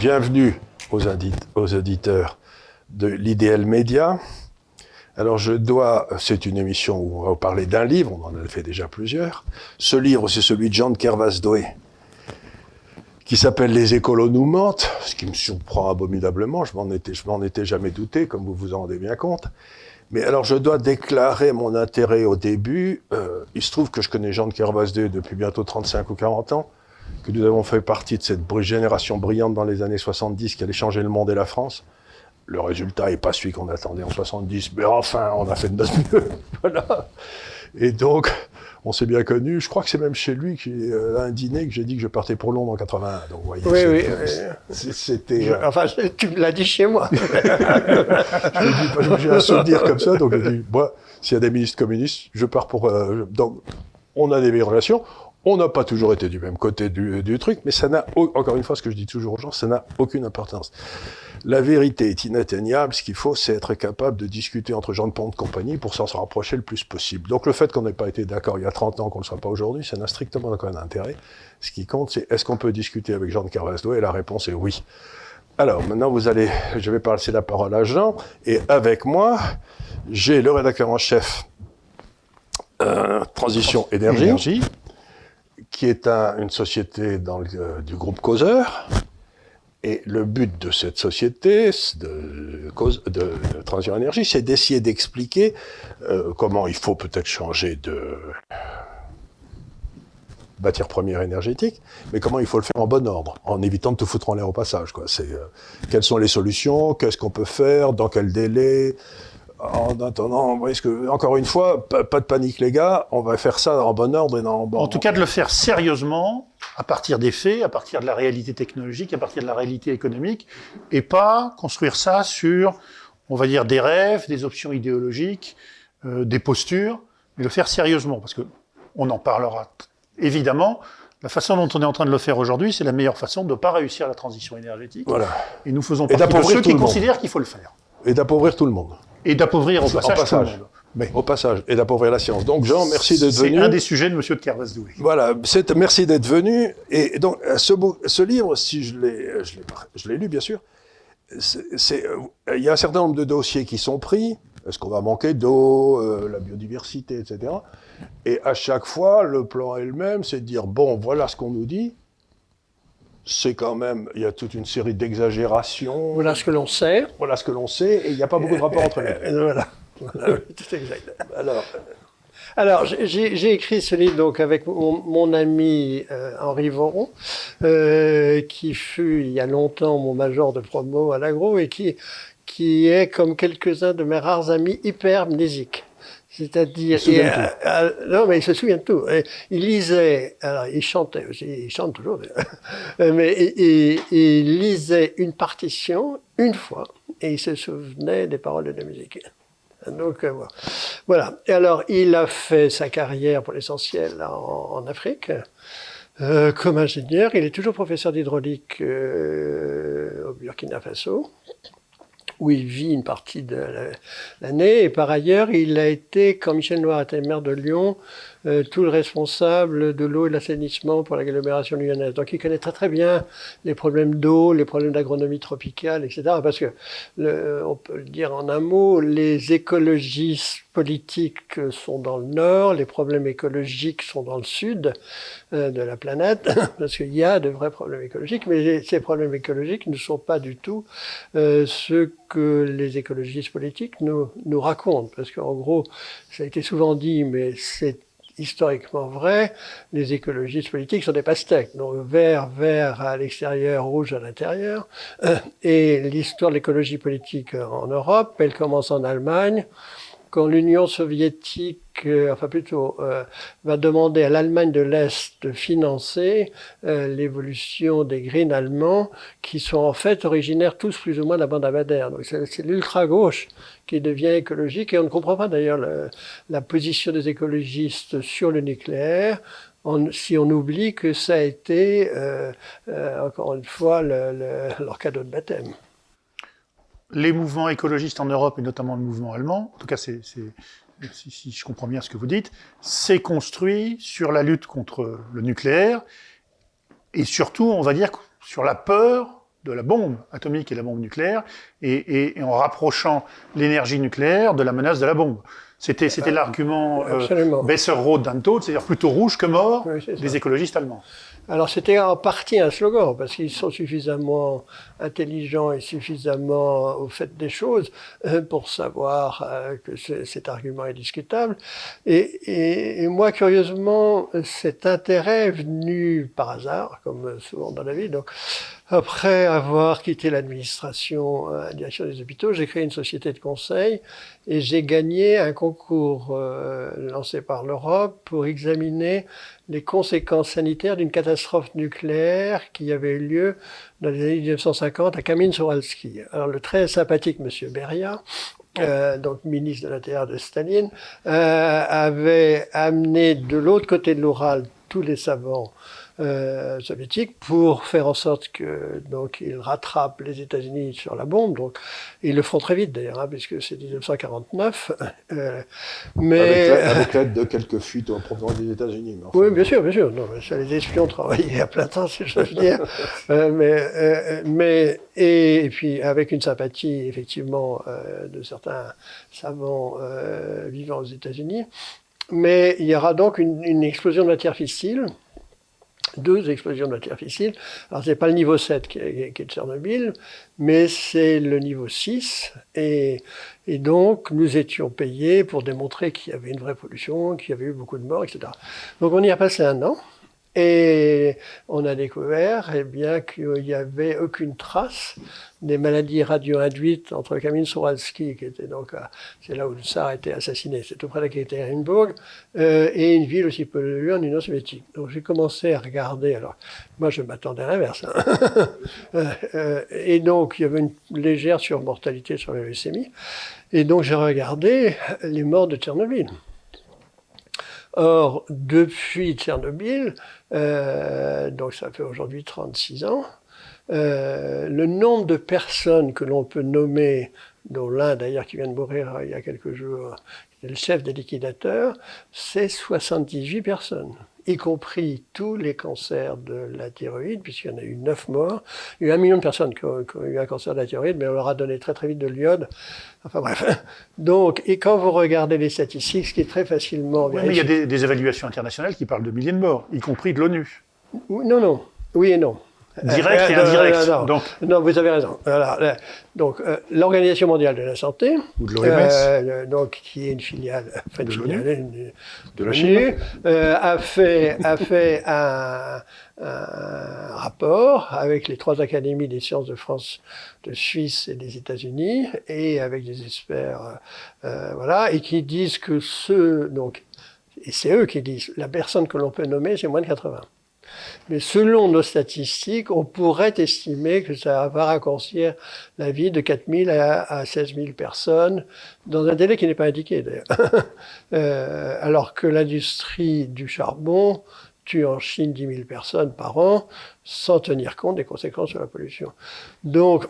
Bienvenue aux, auditeurs de l'IDL Média. Alors je dois, c'est une émission où on va parler d'un livre, on en a fait déjà plusieurs. Ce livre, c'est celui de Jean de Kervas-Doé, qui s'appelle Les écolos nous mentent, ce qui me surprend abominablement, je m'en étais, étais jamais douté, comme vous vous en rendez bien compte. Mais alors je dois déclarer mon intérêt au début. Euh, il se trouve que je connais Jean de Kervas-Doé depuis bientôt 35 ou 40 ans que nous avons fait partie de cette génération brillante dans les années 70 qui allait changer le monde et la France. Le résultat n'est pas celui qu'on attendait en 70, mais enfin, on a fait de notre mieux. voilà. Et donc, on s'est bien connus. Je crois que c'est même chez lui, qui, euh, un dîner, que j'ai dit que je partais pour Londres en 81. Donc, voyez, oui, oui. C'était. Euh... Enfin, tu me l'as dit chez moi. j'ai un souvenir comme ça, donc j'ai dit, moi, s'il y a des ministres communistes, je pars pour. Euh, donc, on a des relations. On n'a pas toujours été du même côté du, du truc, mais ça n'a, encore une fois, ce que je dis toujours aux gens, ça n'a aucune importance. La vérité est inatteignable. Ce qu'il faut, c'est être capable de discuter entre gens de pont de compagnie pour s'en rapprocher le plus possible. Donc le fait qu'on n'ait pas été d'accord il y a 30 ans, qu'on ne le soit pas aujourd'hui, ça n'a strictement aucun intérêt. Ce qui compte, c'est est-ce qu'on peut discuter avec Jean de Carvasdo Et la réponse est oui. Alors maintenant, vous allez, je vais passer la parole à Jean, et avec moi, j'ai le rédacteur en chef euh, Transition. Énergie qui est un, une société euh, du groupe Causeur. Et le but de cette société de, de, de Transition Énergie, c'est d'essayer d'expliquer euh, comment il faut peut-être changer de matière première énergétique, mais comment il faut le faire en bon ordre, en évitant de tout foutre en l'air au passage. Euh, quelles sont les solutions, qu'est-ce qu'on peut faire, dans quel délai, en attendant, que, encore une fois, pas, pas, de panique les gars, on va faire ça en bon ordre et non en bon En tout cas, de le faire sérieusement, à partir des faits, à partir de la réalité technologique, à partir de la réalité économique, et pas construire ça sur, on va dire, des rêves, des options idéologiques, euh, des postures, mais le faire sérieusement, parce que on en parlera évidemment. La façon dont on est en train de le faire aujourd'hui, c'est la meilleure façon de ne pas réussir la transition énergétique. Voilà. Et nous faisons partie de ceux qui considèrent qu'il faut le faire. Et d'appauvrir tout le monde. Et d'appauvrir au passage, passage. tout le monde. Mais. Au passage, et d'appauvrir la science. Donc, Jean, merci d'être venu. C'est un des sujets de Monsieur de Kervasdoué. Voilà, merci d'être venu. Et donc, ce, ce livre, si je l'ai, je lu, bien sûr, c'est, il y a un certain nombre de dossiers qui sont pris. Est-ce qu'on va manquer d'eau, euh, la biodiversité, etc. Et à chaque fois, le plan est le même, c'est de dire, bon, voilà ce qu'on nous dit, c'est quand même, il y a toute une série d'exagérations. Voilà ce que l'on sait. Voilà ce que l'on sait, et il n'y a pas beaucoup de rapport entre les deux. Voilà. voilà. Tout exact. Alors, alors j'ai écrit ce livre donc avec mon, mon ami euh, Henri Voron, euh, qui fut il y a longtemps mon major de promo à l'agro et qui, qui est comme quelques-uns de mes rares amis hypermnésiques. C'est-à-dire, euh, euh, non, mais il se souvient de tout. Il lisait, alors il chantait aussi, il chante toujours, mais il, il, lisait une partition une fois et il se souvenait des paroles de la musique. Donc euh, voilà. Et alors, il a fait sa carrière pour l'essentiel en, en, Afrique. Euh, comme ingénieur, il est toujours professeur d'hydraulique euh, au Burkina Faso où il vit une partie de l'année. Et par ailleurs, il a été, quand Michel Noir était maire de Lyon, euh, tout le responsable de l'eau et de l'assainissement pour l'agglomération lyonnaise. Donc il connaît très très bien les problèmes d'eau, les problèmes d'agronomie tropicale, etc. Parce que, on peut le dire en un mot, les écologistes politiques sont dans le nord, les problèmes écologiques sont dans le sud euh, de la planète, parce qu'il y a de vrais problèmes écologiques, mais ces problèmes écologiques ne sont pas du tout euh, ceux que les écologistes politiques nous, nous racontent. Parce qu'en gros, ça a été souvent dit, mais c'est historiquement vrai, les écologistes politiques sont des pastèques, donc vert, vert à l'extérieur, rouge à l'intérieur. Et l'histoire de l'écologie politique en Europe, elle commence en Allemagne, quand l'Union soviétique, euh, enfin plutôt, euh, va demander à l'Allemagne de l'Est de financer euh, l'évolution des Greens allemands, qui sont en fait originaires tous plus ou moins de la bande Abadère. Donc c'est l'ultra-gauche qui devient écologique, et on ne comprend pas d'ailleurs la position des écologistes sur le nucléaire, on, si on oublie que ça a été, euh, euh, encore une fois, le, le, leur cadeau de baptême. Les mouvements écologistes en Europe, et notamment le mouvement allemand, en tout cas, si, je comprends bien ce que vous dites, c'est construit sur la lutte contre le nucléaire, et surtout, on va dire, sur la peur de la bombe atomique et la bombe nucléaire, et, en rapprochant l'énergie nucléaire de la menace de la bombe. C'était, c'était l'argument euh, Besser-Roth d'Antot, c'est-à-dire plutôt rouge que mort des écologistes allemands. Alors c'était en partie un slogan, parce qu'ils sont suffisamment intelligents et suffisamment au fait des choses euh, pour savoir euh, que cet argument est discutable. Et, et, moi, curieusement, cet intérêt est venu par hasard, comme souvent dans la vie. Donc, après avoir quitté l'administration, euh, la direction des hôpitaux, j'ai créé une société de conseil et j'ai gagné un concours euh, lancé par l'Europe pour examiner les conséquences sanitaires d'une catastrophe nucléaire qui avait eu lieu dans les années 1950 à Kamin-Souralski. Alors le très sympathique monsieur Beria, euh, donc ministre de l'Intérieur de Staline, euh, avait amené de l'autre côté de l'Oural tous les savants euh, soviétiques pour faire en sorte que donc ils rattrapent les États-Unis sur la bombe. Donc ils le font très vite d'ailleurs, hein, puisque c'est 1949. Euh, mais avec l'aide de quelques fuites en provenance des États-Unis. Oui, bien sûr, bien sûr. Non, ça, les espions travaillaient à plein temps, si je veux dire. euh, mais euh, mais et, et, puis avec une sympathie effectivement de certains savants vivant aux États-Unis. Mais il y aura donc une, une explosion de matière fissile deux explosions de matière fissile. Alors, c'est pas le niveau 7 qui est, qui est de Tchernobyl, mais c'est le niveau 6. Et, et, donc, nous étions payés pour démontrer qu'il y avait une vraie pollution, qu'il y avait eu beaucoup de morts, etc. Donc, on y a passé un an. Et on a découvert eh bien, qu'il n'y avait aucune trace des maladies radio-induites entre Kamil qui était donc, c'est là où le tsar a été assassiné, c'est tout près d'Ekaterinbourg, euh, et une ville aussi polluée en Union soviétique. Donc j'ai commencé à regarder, alors moi je m'attendais à l'inverse, hein. euh, euh, et donc il y avait une légère surmortalité sur la leucémie, et donc j'ai regardé les morts de Tchernobyl. Or, depuis Tchernobyl, euh, donc ça fait aujourd'hui 36 ans, euh, le nombre de personnes que l'on peut nommer, dont l'un d'ailleurs qui vient de mourir il y a quelques jours, le chef des liquidateurs, c'est 78 personnes y compris tous les cancers de la thyroïde, puisqu'il y en a eu 9 morts. Il y a eu un million de personnes qui ont, eu un cancer de la thyroïde, mais on leur a donné très très vite de l'iode. Enfin bref. Donc, et quand vous regardez les statistiques, ce qui est très facilement... Oui, mais il y a des, des, évaluations internationales qui parlent de milliers de morts, y compris de l'ONU. Non, non. Oui et non. Direct et euh, indirect. Non, donc. non, vous avez raison. Euh, donc, euh, l'Organisation mondiale de la santé, ou de l'OMS, donc qui est une filiale, enfin, de, filiale, de, de la Chine, a fait a fait un, un, rapport avec les trois académies des sciences de France, de Suisse et des États-Unis, et avec des experts, voilà, et qui disent que ce donc et c'est eux qui disent la personne que l'on peut nommer, c'est moins de 80. Mais selon nos statistiques, on pourrait estimer que ça va raccourcir la vie de 4 000 à, 16 000 personnes dans un délai qui n'est pas indiqué d'ailleurs. euh, alors que l'industrie du charbon tue en Chine 10 000 personnes par an sans tenir compte des conséquences de la pollution. Donc,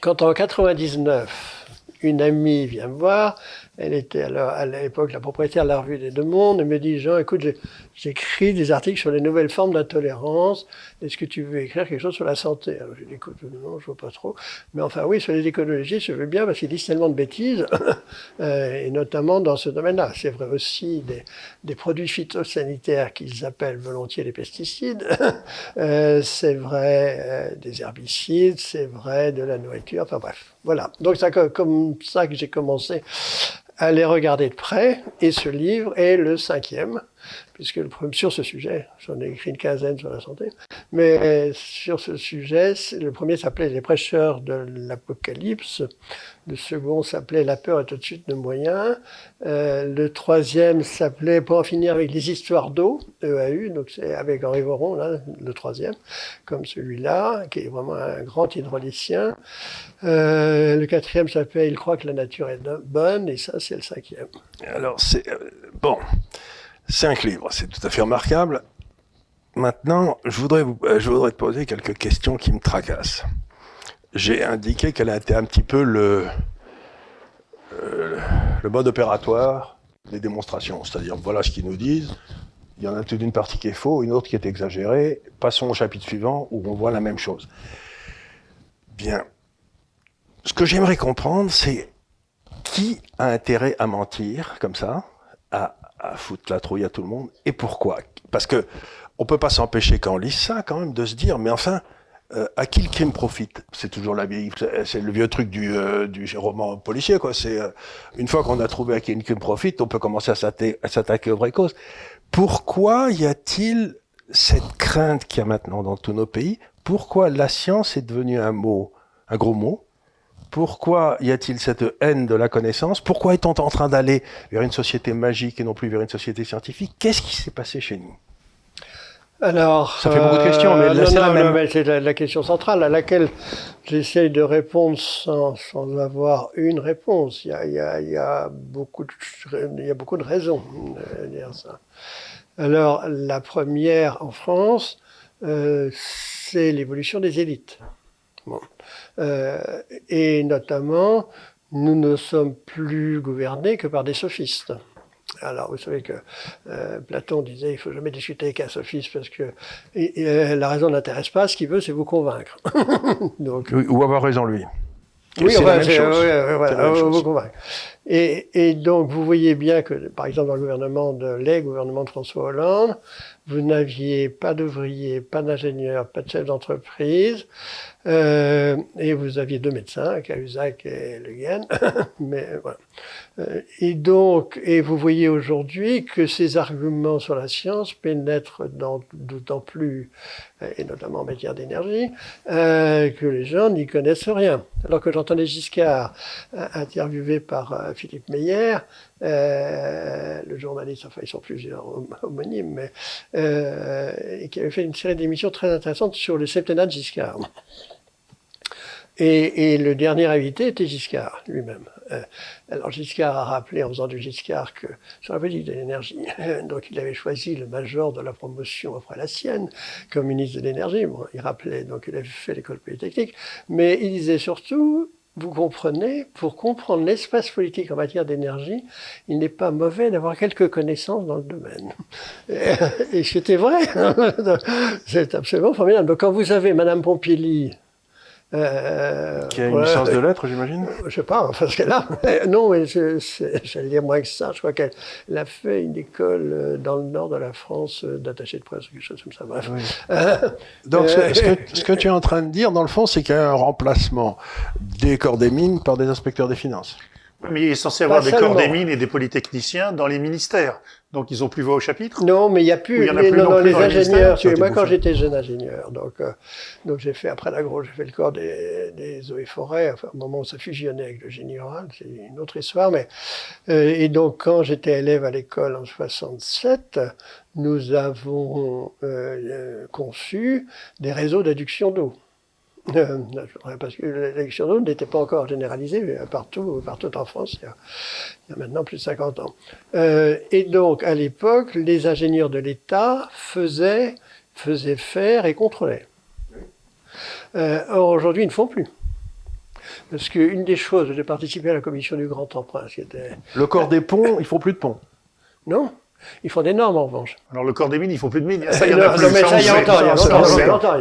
quand en 99, une amie vient me voir, elle était à l'époque la propriétaire de la revue des Deux Mondes, et me dit Jean, écoute, j'écris des articles sur les nouvelles formes d'intolérance. Est-ce que tu veux écrire quelque chose sur la santé? Alors je dis écoute, non, je vois pas trop. Mais enfin oui, sur les écologies, je veux bien parce qu'ils disent tellement de bêtises, euh, et notamment dans ce domaine-là. C'est vrai aussi des, des, produits phytosanitaires qu'ils appellent volontiers les pesticides. euh, c'est vrai euh, des herbicides, c'est vrai de la nourriture. Enfin bref, voilà. Donc c'est comme ça que j'ai commencé à les regarder de près, et ce livre est le cinquième, puisque le sur ce sujet, j'en ai écrit une quinzaine sur la santé, mais sur ce sujet, le premier s'appelait Les prêcheurs de l'Apocalypse, le second s'appelait La peur est tout de de moyens, euh, le troisième s'appelait Pour en finir avec les histoires d'eau, EAU, donc c'est avec Henri Voron, le troisième, comme celui-là, qui est vraiment un grand hydraulicien. Euh, le quatrième s'appelle Il croit que la nature est bonne, et ça, c'est le cinquième. Alors, c'est. Euh, bon. Cinq livres, c'est tout à fait remarquable. Maintenant, je voudrais, vous, euh, je voudrais te poser quelques questions qui me tracassent. J'ai indiqué qu'elle a été un petit peu le, euh, le mode opératoire des démonstrations. C'est-à-dire, voilà ce qu'ils nous disent. Il y en a toute une partie qui est faux, une autre qui est exagérée. Passons au chapitre suivant où on voit la même chose. Bien. Ce que j'aimerais comprendre, c'est qui a intérêt à mentir comme ça, à, à foutre la trouille à tout le monde, et pourquoi? Parce que on peut pas s'empêcher quand on lit ça, quand même, de se dire, mais enfin, euh, à qui le crime profite? C'est toujours la vieille, c'est le vieux truc du, euh, du roman policier, quoi. C'est euh, une fois qu'on a trouvé à qui le crime profite, on peut commencer à s'attaquer aux vraies causes. Pourquoi y a-t-il cette crainte qu'il y a maintenant dans tous nos pays? Pourquoi la science est devenue un mot, un gros mot? Pourquoi y a-t-il cette haine de la connaissance? Pourquoi est-on en train d'aller vers une société magique et non plus vers une société scientifique? Qu'est-ce qui s'est passé chez nous? Alors, ça fait beaucoup de questions, mais euh, c'est la même. c'est la, question centrale à laquelle j'essaye de répondre sans, sans, avoir une réponse. Il y a, il y a, il y a beaucoup, de, il y a beaucoup de raisons de dire ça. Alors, la première en France, euh, c'est l'évolution des élites. Bon. Euh, et notamment, nous ne sommes plus gouvernés que par des sophistes. Alors, vous savez que euh, Platon disait il faut jamais discuter avec un sophiste parce que euh, la raison n'intéresse pas. Ce qu'il veut, c'est vous convaincre. Donc, ou avoir raison lui. Oui, c'est la vous convaincre. Et, et, donc, vous voyez bien que, par exemple, dans le gouvernement de les gouvernement de François Hollande, vous n'aviez pas d'ouvriers, pas d'ingénieurs, pas de chefs d'entreprise, euh, et vous aviez deux médecins, Cahuzac et Le Guen. Mais voilà. Euh, et donc, et vous voyez aujourd'hui que ces arguments sur la science pénètrent d'autant plus, euh, et notamment en matière d'énergie, euh, que les gens n'y connaissent rien. Alors que j'entendais Giscard interviewé par Philippe Meyer, le journaliste, enfin ils sont plusieurs homonymes, mais et qui avait fait une série d'émissions très intéressantes sur le septennat de Giscard. Et, le dernier invité était Giscard lui-même. Euh, alors Giscard a rappelé en faisant du Giscard que sur la politique de l'énergie, donc il avait choisi le major de la promotion après la sienne comme ministre de l'énergie. Il rappelait donc il avait fait l'école polytechnique, mais il disait surtout vous comprenez, pour comprendre l'espace politique en matière d'énergie, il n'est pas mauvais d'avoir quelques connaissances dans le domaine. Et, c'était vrai. C'est absolument formidable. Donc quand vous avez Madame Pompili, euh, qui a une licence de lettres, j'imagine? Je sais pas, parce qu'elle a. non, mais j'allais dire moins que ça. Je crois qu'elle a fait une école euh, dans le nord de la France euh, d'attaché de presse, quelque chose comme ça. Bref. Donc, ce, que, ce, que, tu es en train de dire, dans le fond, c'est qu'il y a un remplacement des corps des mines par des inspecteurs des finances. Mais il est censé avoir des corps des mines et des polytechniciens dans les ministères. Donc ils ont plus voix au chapitre Non, mais il n'y a plus, y en a plus non, les ingénieurs. Les moi, quand j'étais jeune ingénieur, donc, euh, donc j'ai fait, après l'agro, j'ai fait le corps des, des eaux et forêts, enfin, au moment où ça fusionnait avec le génie rural, c'est une autre histoire. Mais, euh, et donc, quand j'étais élève à l'école en 67, nous avons euh, conçu des réseaux d'adduction d'eau. Euh, parce que l'élection d'eau n'était pas encore généralisée partout, partout en France, il y, a, maintenant plus de 50 ans. Euh, et donc, à l'époque, les ingénieurs de l'État faisaient, faisaient faire et contrôlaient. Euh, or, aujourd'hui, ils ne font plus. Parce qu'une des choses, j'ai participé à la commission du Grand Emprunt, qui était... Le corps des ponts, ils font plus de ponts. Non, ils font des normes en revanche. Alors le corps des mines, ils font plus de mines. Ça, il y en a plus. Non, mais ça, il y a longtemps, il y a longtemps, il y a longtemps.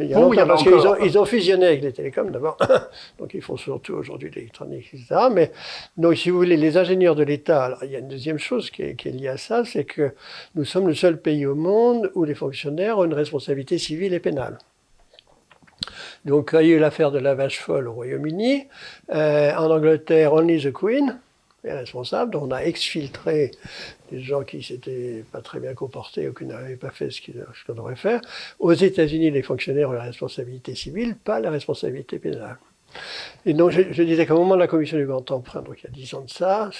Il y a longtemps, parce qu'ils ont, ils ont fusionné avec les télécoms d'abord. donc ils font surtout aujourd'hui l'électronique, etc. Mais donc si vous voulez, les ingénieurs de l'État, alors il y a une deuxième chose qui est, qui est liée à ça, c'est que nous sommes le seul pays au monde où les fonctionnaires ont une responsabilité civile et pénale. Donc, il y a eu l'affaire de la vache folle au Royaume-Uni. Euh, en Angleterre, Only the Queen est responsable. Donc, on a exfiltré des gens qui s'étaient pas très bien comportés ou qui n'avaient pas fait ce qu'on devrait faire. Aux États-Unis, les fonctionnaires ont la responsabilité civile, pas la responsabilité pénale. Et donc, je, je disais qu'au moment de la commission du grand emprunt, donc il y a dix ans de ça,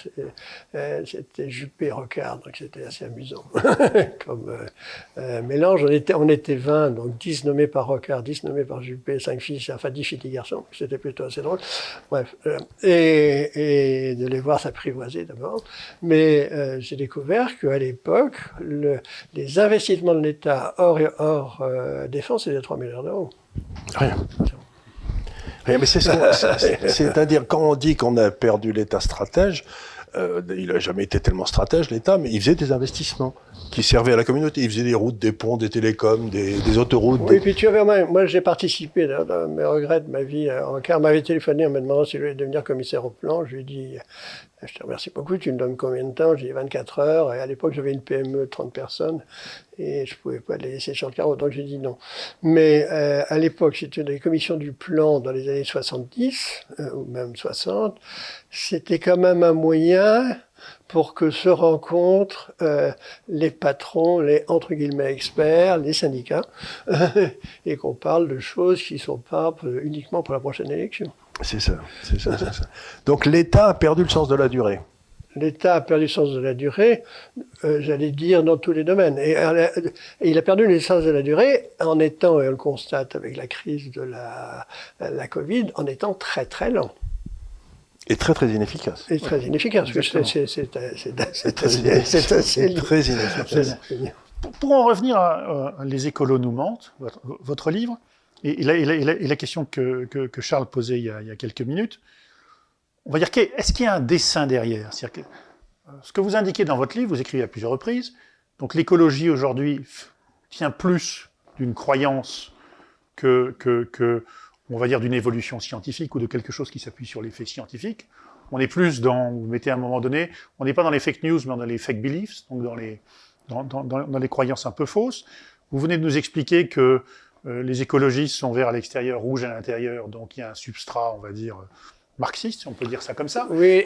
euh, c'était Juppé Rocard, donc c'était assez amusant comme euh, euh, mélange. On était, on était 20, donc 10 nommés par Rocard, 10 nommés par Juppé, 5 filles, enfin 10 filles, 10 garçons. C'était plutôt assez drôle. Bref, et, et, de les voir s'apprivoiser d'abord. Mais j'ai découvert qu'à l'époque, le, les investissements de l'État hors, hors défense, c'était 3 milliards d'euros. Rien mais c'est C'est-à-dire, quand on dit qu'on a perdu l'État stratège, euh, il n'a jamais été tellement stratège, l'État, mais il faisait des investissements qui servaient à la communauté. Il faisait des routes, des ponts, des télécoms, des, autoroutes. Oui, puis tu avais, moi, moi j'ai participé, dans, mes regrets de ma vie, en car m'avait téléphoné en me demandant si je voulais devenir commissaire au plan. Je lui ai dit, je te remercie beaucoup, tu me donnes combien de temps? J'ai dit 24 heures, et à l'époque j'avais une PME de 30 personnes, et je ne pouvais pas les laisser sur le carreau, donc j'ai dit non. Mais euh, à l'époque, c'était des commissions du plan dans les années 70, euh, ou même 60, c'était quand même un moyen pour que se rencontrent euh, les patrons, les entre guillemets experts, les syndicats, et qu'on parle de choses qui ne sont pas uniquement pour la prochaine élection. C'est ça. Donc l'État a perdu le sens de la durée. L'État a perdu le sens de la durée, euh, j'allais dire, dans tous les domaines. Et, il a perdu le sens de la durée en étant, et on le constate avec la crise de la, la Covid, en étant très très lent. Et très très inefficace. Et très inefficace, c'est très inefficace. Pour, en revenir à Les écolos nous mentent, votre livre, et, la, question que, Charles posait il y, a, quelques minutes, on va dire, est-ce qu'il y a un dessin derrière? Que, euh, Ce que vous indiquez dans votre livre, vous écrivez à plusieurs reprises, donc l'écologie aujourd'hui tient plus d'une croyance que, que, on va dire, d'une évolution scientifique ou de quelque chose qui s'appuie sur les faits scientifiques. On est plus dans, vous mettez à un moment donné, on n'est pas dans les fake news, mais dans les fake beliefs, donc dans les, dans, dans les croyances un peu fausses. Vous venez de nous expliquer que euh, les écologistes sont verts à l'extérieur, rouges à l'intérieur, donc il y a un substrat, on va dire, marxiste, si on peut dire ça comme ça. Oui,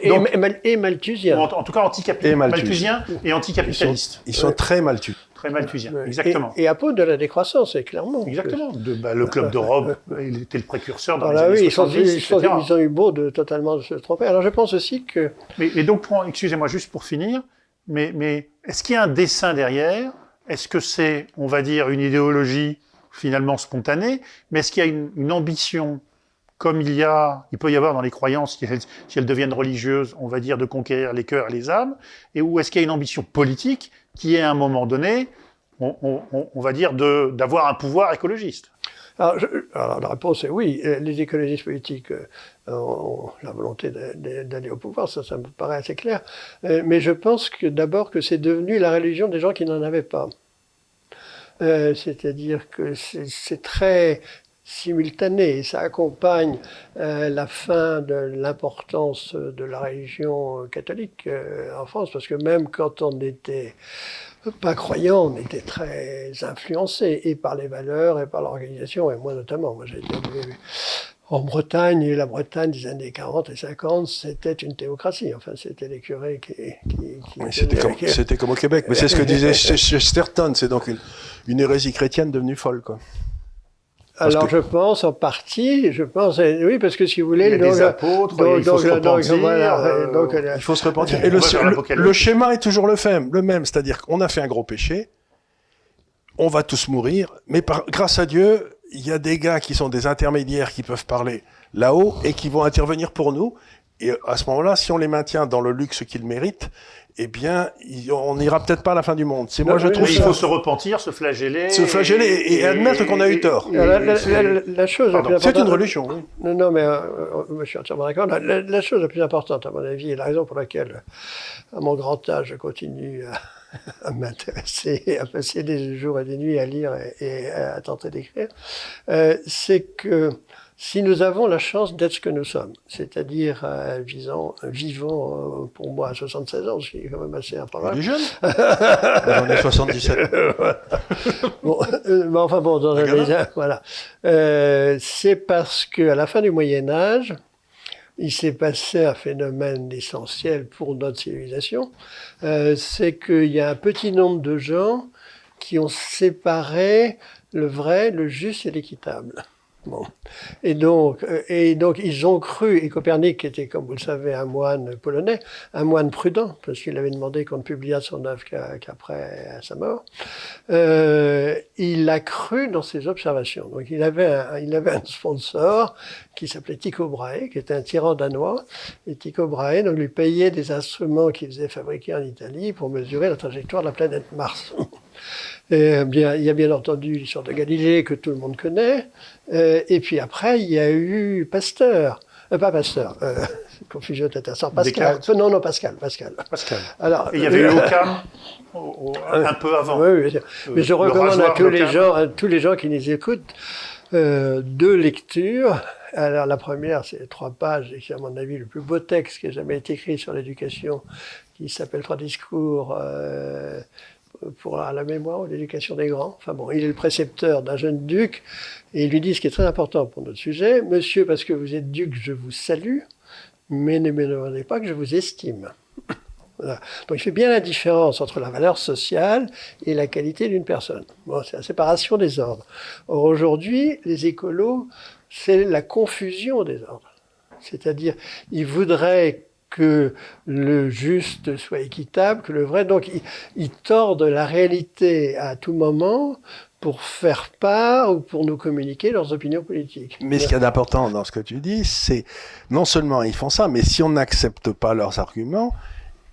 et, malthusien. En, tout cas, anticapitaliste. Malthusien et anticapitaliste. Ils sont, très malthus. Très malthusien, exactement. Et, à peau de la décroissance, c'est clairement. Exactement. De, bah, le club d'Europe, il était le précurseur dans les années oui, 70, ils, sont, ils, ont eu beau de totalement se tromper. Alors je pense aussi que... Mais, mais donc, excusez-moi, juste pour finir, mais, mais est-ce qu'il y a un dessin derrière? Est-ce que c'est, on va dire, une idéologie finalement spontanée, mais est-ce qu'il y a une, ambition comme il y a, il peut y avoir dans les croyances, si elles, deviennent religieuses, on va dire de conquérir les cœurs et les âmes, et où est-ce qu'il y a une ambition politique qui est à un moment donné, on, va dire, d'avoir un pouvoir écologiste? Alors, la réponse est oui. Les écologistes politiques euh, ont la volonté d'aller au pouvoir, ça, me paraît assez clair. Euh, mais je pense que d'abord que c'est devenu la religion des gens qui n'en avaient pas. Euh, c'est-à-dire que c'est très simultané, ça accompagne euh, la fin de l'importance de la religion catholique euh, en France, parce que même quand on n'était pas croyant, on était très influencé et par les valeurs et par l'organisation, et moi notamment. Moi j'ai été en Bretagne, et la Bretagne des années 40 et 50, c'était une théocratie. Enfin, c'était les curés qui. c'était, comme, comme, au Québec. Mais c'est ce que disait Chesterton. C'est donc une, une, hérésie chrétienne devenue folle, quoi. Alors je pense en partie, je pense, oui, parce que si vous voulez, il y a des apôtres, il faut se repentir. Euh, il faut se repentir. Et le, le, schéma est toujours le même, le même, c'est-à-dire qu'on a fait un gros péché, on va tous mourir, mais par, grâce à Dieu, il y a des gars qui sont des intermédiaires qui peuvent parler là-haut et qui vont intervenir pour nous. Et à ce moment-là, si on les maintient dans le luxe qu'ils méritent, eh bien, on n'ira peut-être pas à la fin du monde. C'est moi, je trouve. Il faut se repentir, se flageller. Se flageller et, admettre qu'on a eu tort. La, chose C'est une religion. Oui. Non, non, mais euh, je suis entièrement d'accord. La, chose la plus importante, à mon avis, et la raison pour laquelle, à mon grand âge, je continue à à m'intéresser, à passer des jours et des nuits à lire et, à tenter d'écrire, euh, c'est que si nous avons la chance d'être ce que nous sommes, c'est-à-dire euh, vivant, vivant euh, pour moi à 76 ans, ce qui est quand même assez important. est jeune On est 77. bon, mais enfin bon, dans un voilà. c'est parce qu'à la fin du Moyen Âge, il s'est passé un phénomène essentiel pour notre civilisation, euh, c'est qu'il y a un petit nombre de gens qui ont séparé le vrai, le juste et l'équitable. Et donc, euh, et donc, ils ont cru, et Copernic était, comme vous le savez, un moine polonais, un moine prudent, parce qu'il avait demandé qu'on ne publiât son œuvre qu'après sa mort. Euh, il a cru dans ses observations. Donc, il avait un, il avait un sponsor qui s'appelait Tycho Brahe, qui était un tyran danois. Et Tycho Brahe donc, lui payait des instruments qu'il faisait fabriquer en Italie pour mesurer la trajectoire de la planète Mars. Et bien, il y a bien entendu l'histoire de Galilée que tout le monde connaît. Euh, et puis après, il y a eu Pasteur. Euh, pas Pasteur. Euh, confusion. Pascal. Non, non, Pascal. Pascal. Pascal. Alors, Et il y avait eu Occam un peu avant. Oui, oui. Mais je recommande à tous les, gens, à tous les gens qui nous écoutent deux lectures. Alors la première, c'est trois pages, et c'est à mon avis le plus beau texte qui a jamais été écrit sur l'éducation, qui s'appelle Trois discours euh, pour la mémoire ou l'éducation des grands. Enfin bon, il est le précepteur d'un jeune duc, et il lui dit ce qui est très important pour notre sujet, Monsieur, parce que vous êtes duc, je vous salue, mais ne me demandez pas que je vous estime. Donc il fait bien la différence entre la valeur sociale et la qualité d'une personne. Bon, c'est la séparation des ordres. Or aujourd'hui, les écolos, c'est la confusion des ordres. C'est-à-dire, ils voudraient que le juste soit équitable, que le vrai. Donc, ils, tordent la réalité à tout moment pour faire part ou pour nous communiquer leurs opinions politiques. Mais ce qu'il y a d'important dans ce que tu dis, c'est non seulement ils font ça, mais si on n'accepte pas leurs arguments,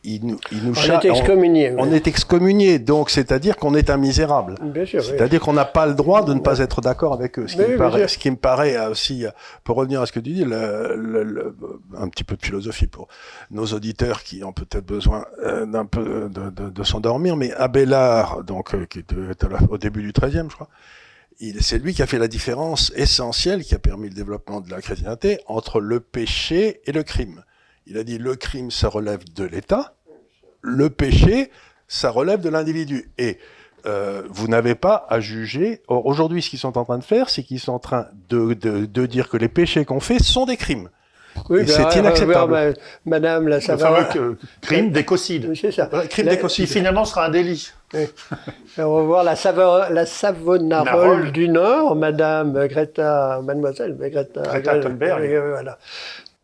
il nous, il nous on est excommunié. On, est excommunié, donc c'est-à-dire qu'on est un misérable. C'est-à-dire qu'on n'a pas le droit de ne pas être d'accord avec eux. Ce qui, me paraît, ce qui me paraît aussi, pour revenir à ce que tu dis, le, le, un petit peu de philosophie pour nos auditeurs qui ont peut-être besoin euh, d'un peu de, de, de s'endormir, mais Abélard, donc euh, qui était au début du XIIIe, je crois, c'est lui qui a fait la différence essentielle qui a permis le développement de la chrétienté entre le péché et le crime. Il a dit le crime, ça relève de l'État, le péché, ça relève de l'individu. Et euh, vous n'avez pas à juger. Aujourd'hui, ce qu'ils sont en train de faire, c'est qu'ils sont en train de, de, de dire que les péchés qu'on fait sont des crimes. Oui, c'est ben, inacceptable. Madame la Savonarole. crime d'écocide. c'est ça. crime d'écocide. Qui finalement sera un délit. On va voir la, la Savonarole du Nord, Madame Greta, Mademoiselle Greta, Greta Thunberg. voilà.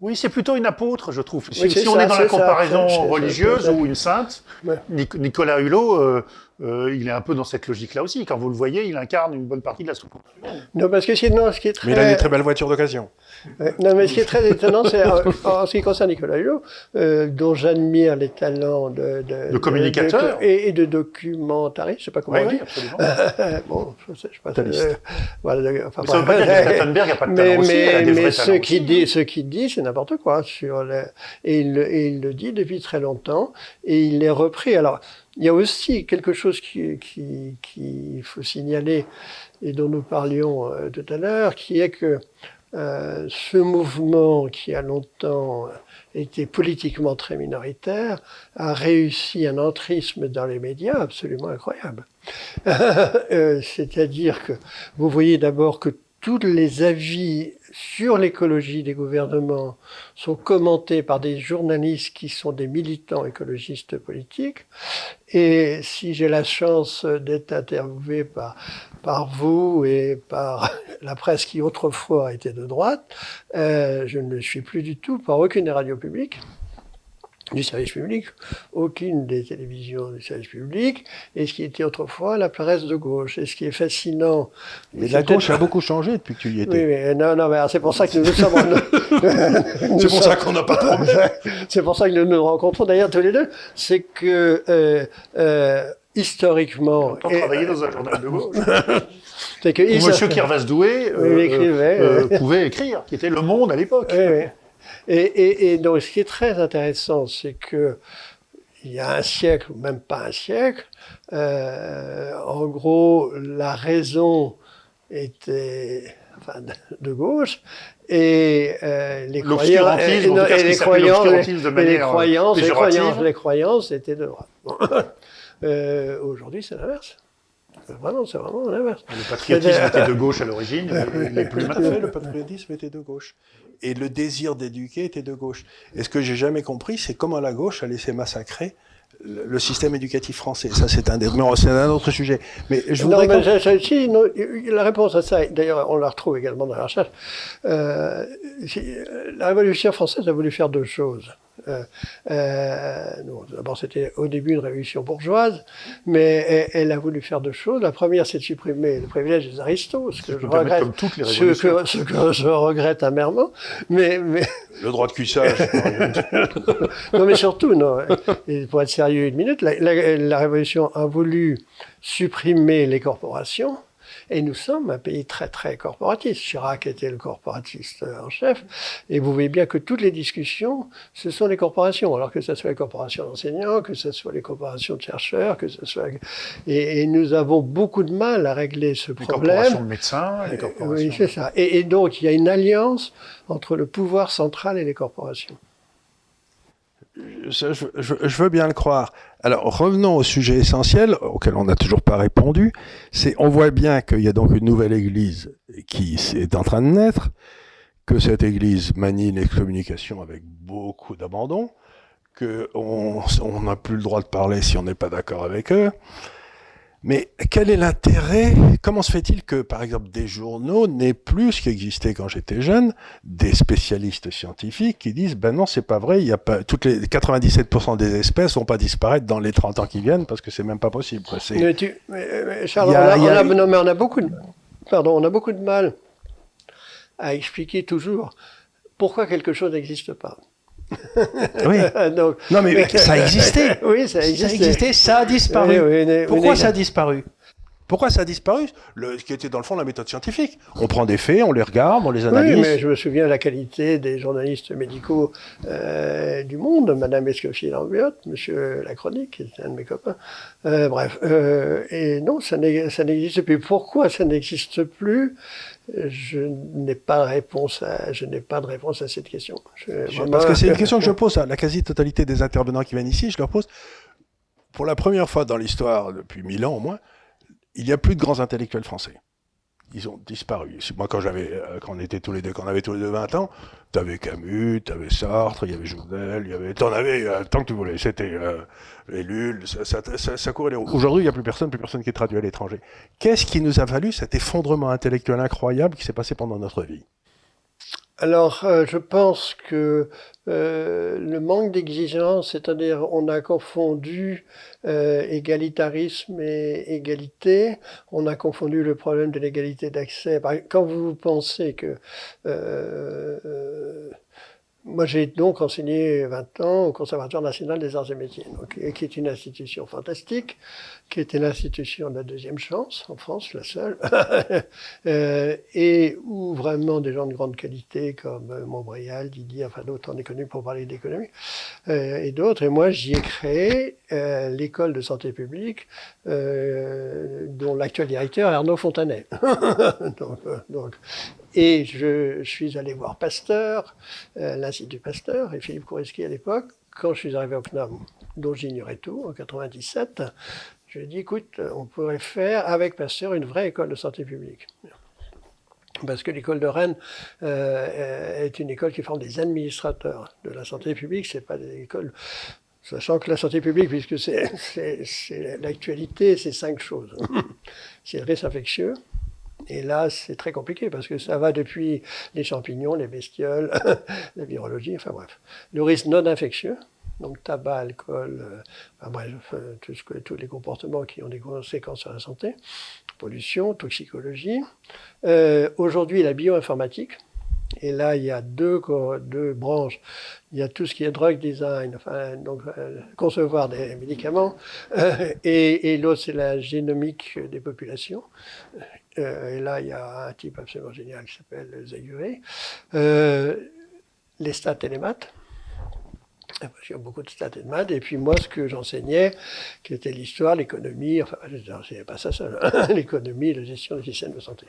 Oui, c'est plutôt une apôtre, je trouve. Si, on est dans la comparaison religieuse ou une sainte, Nicolas Hulot, euh, euh, il est un peu dans cette logique-là aussi. Quand vous le voyez, il incarne une bonne partie de la structure. Non, parce que sinon, ce qui est très... Mais il a une très belle voiture d'occasion. non, mais ce qui est très étonnant, c'est en, ce qui concerne Nicolas Hulot, euh, dont j'admire les talents de, de, de communicateur et, de documentariste, je sais pas comment oui, dire. Oui, absolument. bon, je sais, je sais pas. Euh, voilà, enfin, ça veut pas dire que Stoltenberg n'a pas de talent mais, aussi, mais, mais ce qu'il dit, ce qu'il dit, c'est n'importe quoi sur le, et il, et il le dit depuis très longtemps et il est repris. Alors, il y a aussi quelque chose qu'il qui, faut signaler et dont nous parlions euh, tout à l'heure, qui est que euh, ce mouvement qui a longtemps été politiquement très minoritaire a réussi un entrisme dans les médias absolument incroyable. euh, C'est-à-dire que vous voyez d'abord que tous les avis sur l'écologie des gouvernements sont commentés par des journalistes qui sont des militants écologistes politiques. Et si j'ai la chance d'être interviewé par, par vous et par la presse qui autrefois était de droite, euh, je ne le suis plus du tout par aucune des radios publiques du service public, aucune des télévisions du service public, et ce qui était autrefois la presse de gauche. Et ce qui est fascinant. Mais la gauche a beaucoup changé depuis que tu y étais. Oui, mais non, non, mais c'est pour ça que nous, nous sommes. c'est pour ça qu'on n'a pas de problème. c'est pour ça que nous nous rencontrons d'ailleurs tous les deux. C'est que euh, euh, historiquement. On travaillait dans un journal de gauche. C'est que Monsieur Kirvas Doué euh, euh, pouvait écrire, qui était Le Monde à l'époque. Oui, oui. Et, donc, ce qui est très intéressant, c'est que il y a un siècle, ou même pas un siècle, euh, en gros, la raison était enfin, de gauche et euh, les croyances, et, les croyances, les croyances, les croyances, les croyances étaient de droite. euh, Aujourd'hui, c'est l'inverse. Vraiment, c'est vraiment l'inverse. Le patriotisme était de gauche à l'origine, il plus maintenant. Le patriotisme était de gauche et le désir d'éduquer était de gauche. Et ce que j'ai jamais compris, c'est comment la gauche a laissé massacrer le, système éducatif français. Ça, c'est un, c'est un autre sujet. Mais je voudrais. Non, mais la réponse à ça, d'ailleurs, on la retrouve également dans la recherche. Euh, la Révolution française a voulu faire deux choses. Euh, euh, D'abord, c'était au début une révolution bourgeoise, mais elle, a voulu faire deux choses. La première, c'est de supprimer le privilège des aristos, ce que, je regrette, ce, que, je regrette amèrement. Mais, mais... Le droit de cuissage. non, mais surtout, non. Et pour être sérieux une minute, la, la, la Révolution a voulu supprimer les corporations Et nous sommes un pays très, très corporatiste. Chirac était le corporatiste en chef. Et vous voyez bien que toutes les discussions, ce sont les corporations. Alors que ce soit les corporations d'enseignants, que ce soit les corporations de chercheurs, que ce soit... Et, nous avons beaucoup de mal à régler ce problème. Les corporations de médecins, les corporations... Oui, c'est ça. et donc, il y a une alliance entre le pouvoir central et les corporations je, veux bien le croire. Alors revenons au sujet essentiel auquel on n'a toujours pas répondu. C'est on voit bien qu'il y a donc une nouvelle Église qui est en train de naître, que cette Église manie l'excommunication avec beaucoup d'abandon, qu'on n'a plus le droit de parler si on n'est pas d'accord avec eux. Mais quel est l'intérêt? Comment se fait-il que, par exemple, des journaux n'aient plus ce qui existait quand j'étais jeune, des spécialistes scientifiques qui disent ben non, c'est pas vrai, il y a pas toutes les 97% des espèces vont pas disparaître dans les 30 ans qui viennent parce que c'est même pas possible. Mais tu, Charles, on, a, non, mais on a beaucoup de, pardon, on a beaucoup de mal à expliquer toujours pourquoi quelque chose n'existe pas. oui. non, mais, ça existait. oui, ça existait. Ça a disparu. Pourquoi ça a disparu pourquoi ça a disparu le, Ce qui était dans le fond la méthode scientifique. On prend des faits, on les regarde, on les analyse. Oui, mais je me souviens de la qualité des journalistes médicaux euh, du monde, Madame Escoffier-Lambiotte, Monsieur Lacronique, qui était un de mes copains. Euh, bref, euh, et non, ça n'existe plus. Pourquoi ça n'existe plus? Je n'ai pas de réponse à, je n'ai pas de réponse à cette question. Parce que c'est une question que je pose à la quasi-totalité des intervenants qui viennent ici. Je leur pose, pour la première fois dans l'histoire, depuis mille ans au moins, il n'y a plus de grands intellectuels français. Ils ont disparu. Moi, quand j'avais, euh, quand on était tous les deux, quand on avait tous les deux 20 ans, tu avais Camus, tu avais Sartre, il y avait Journel, il y avait, t'en avais euh, tant que tu voulais. C'était euh, les Lulles, ça, ça, ça, courait les Aujourd'hui, il n'y a plus personne, plus personne qui est traduit à l'étranger. Qu'est-ce qui nous a valu cet effondrement intellectuel incroyable qui s'est passé pendant notre vie? Alors, euh, je pense que euh, le manque d'exigence, c'est-à-dire on a confondu euh, égalitarisme et égalité, on a confondu le problème de l'égalité d'accès. Quand vous pensez que moi, j'ai donc enseigné 20 ans au Conservatoire national des arts et métiers, qui est une institution fantastique, qui était l'institution de la deuxième chance en France, la seule, euh, et où vraiment des gens de grande qualité comme euh, Montbrial, Didier, enfin d'autres, est connus pour parler d'économie, euh, et d'autres. Et moi, j'y ai créé l'école de santé publique, dont l'actuel directeur est Arnaud Fontanet. donc, et je, suis allé voir Pasteur, l'Institut Pasteur, et Philippe Koureski à l'époque. Quand je suis arrivé au CNAM, dont j'ignorais tout, en 97, je lui ai dit, écoute, on pourrait faire avec Pasteur une vraie école de santé publique. Parce que l'école de Rennes euh, est une école qui forme des administrateurs de la santé publique, c'est pas des écoles Sachant que la santé publique, puisque c'est l'actualité, c'est cinq choses. c'est le risque infectieux, et là, c'est très compliqué parce que ça va depuis les champignons, les bestioles, la virologie, enfin bref. Le risque non infectieux, donc tabac, alcool, euh, euh, tout ce que, tous les comportements qui ont des conséquences sur la santé, pollution, toxicologie. Euh, aujourd'hui, la bioinformatique. Et là, il y a deux, deux branches. Il y a tout ce qui est drug design, donc concevoir des médicaments, et, l'autre, c'est la génomique des populations. Et là, il y a un type absolument génial qui s'appelle Zaguré. Les stats et les maths. Il beaucoup de stats et de maths. Et puis moi, ce que j'enseignais, qui était l'histoire, l'économie, enfin, je n'enseignais pas ça seul, hein, l'économie, la gestion des systèmes de santé.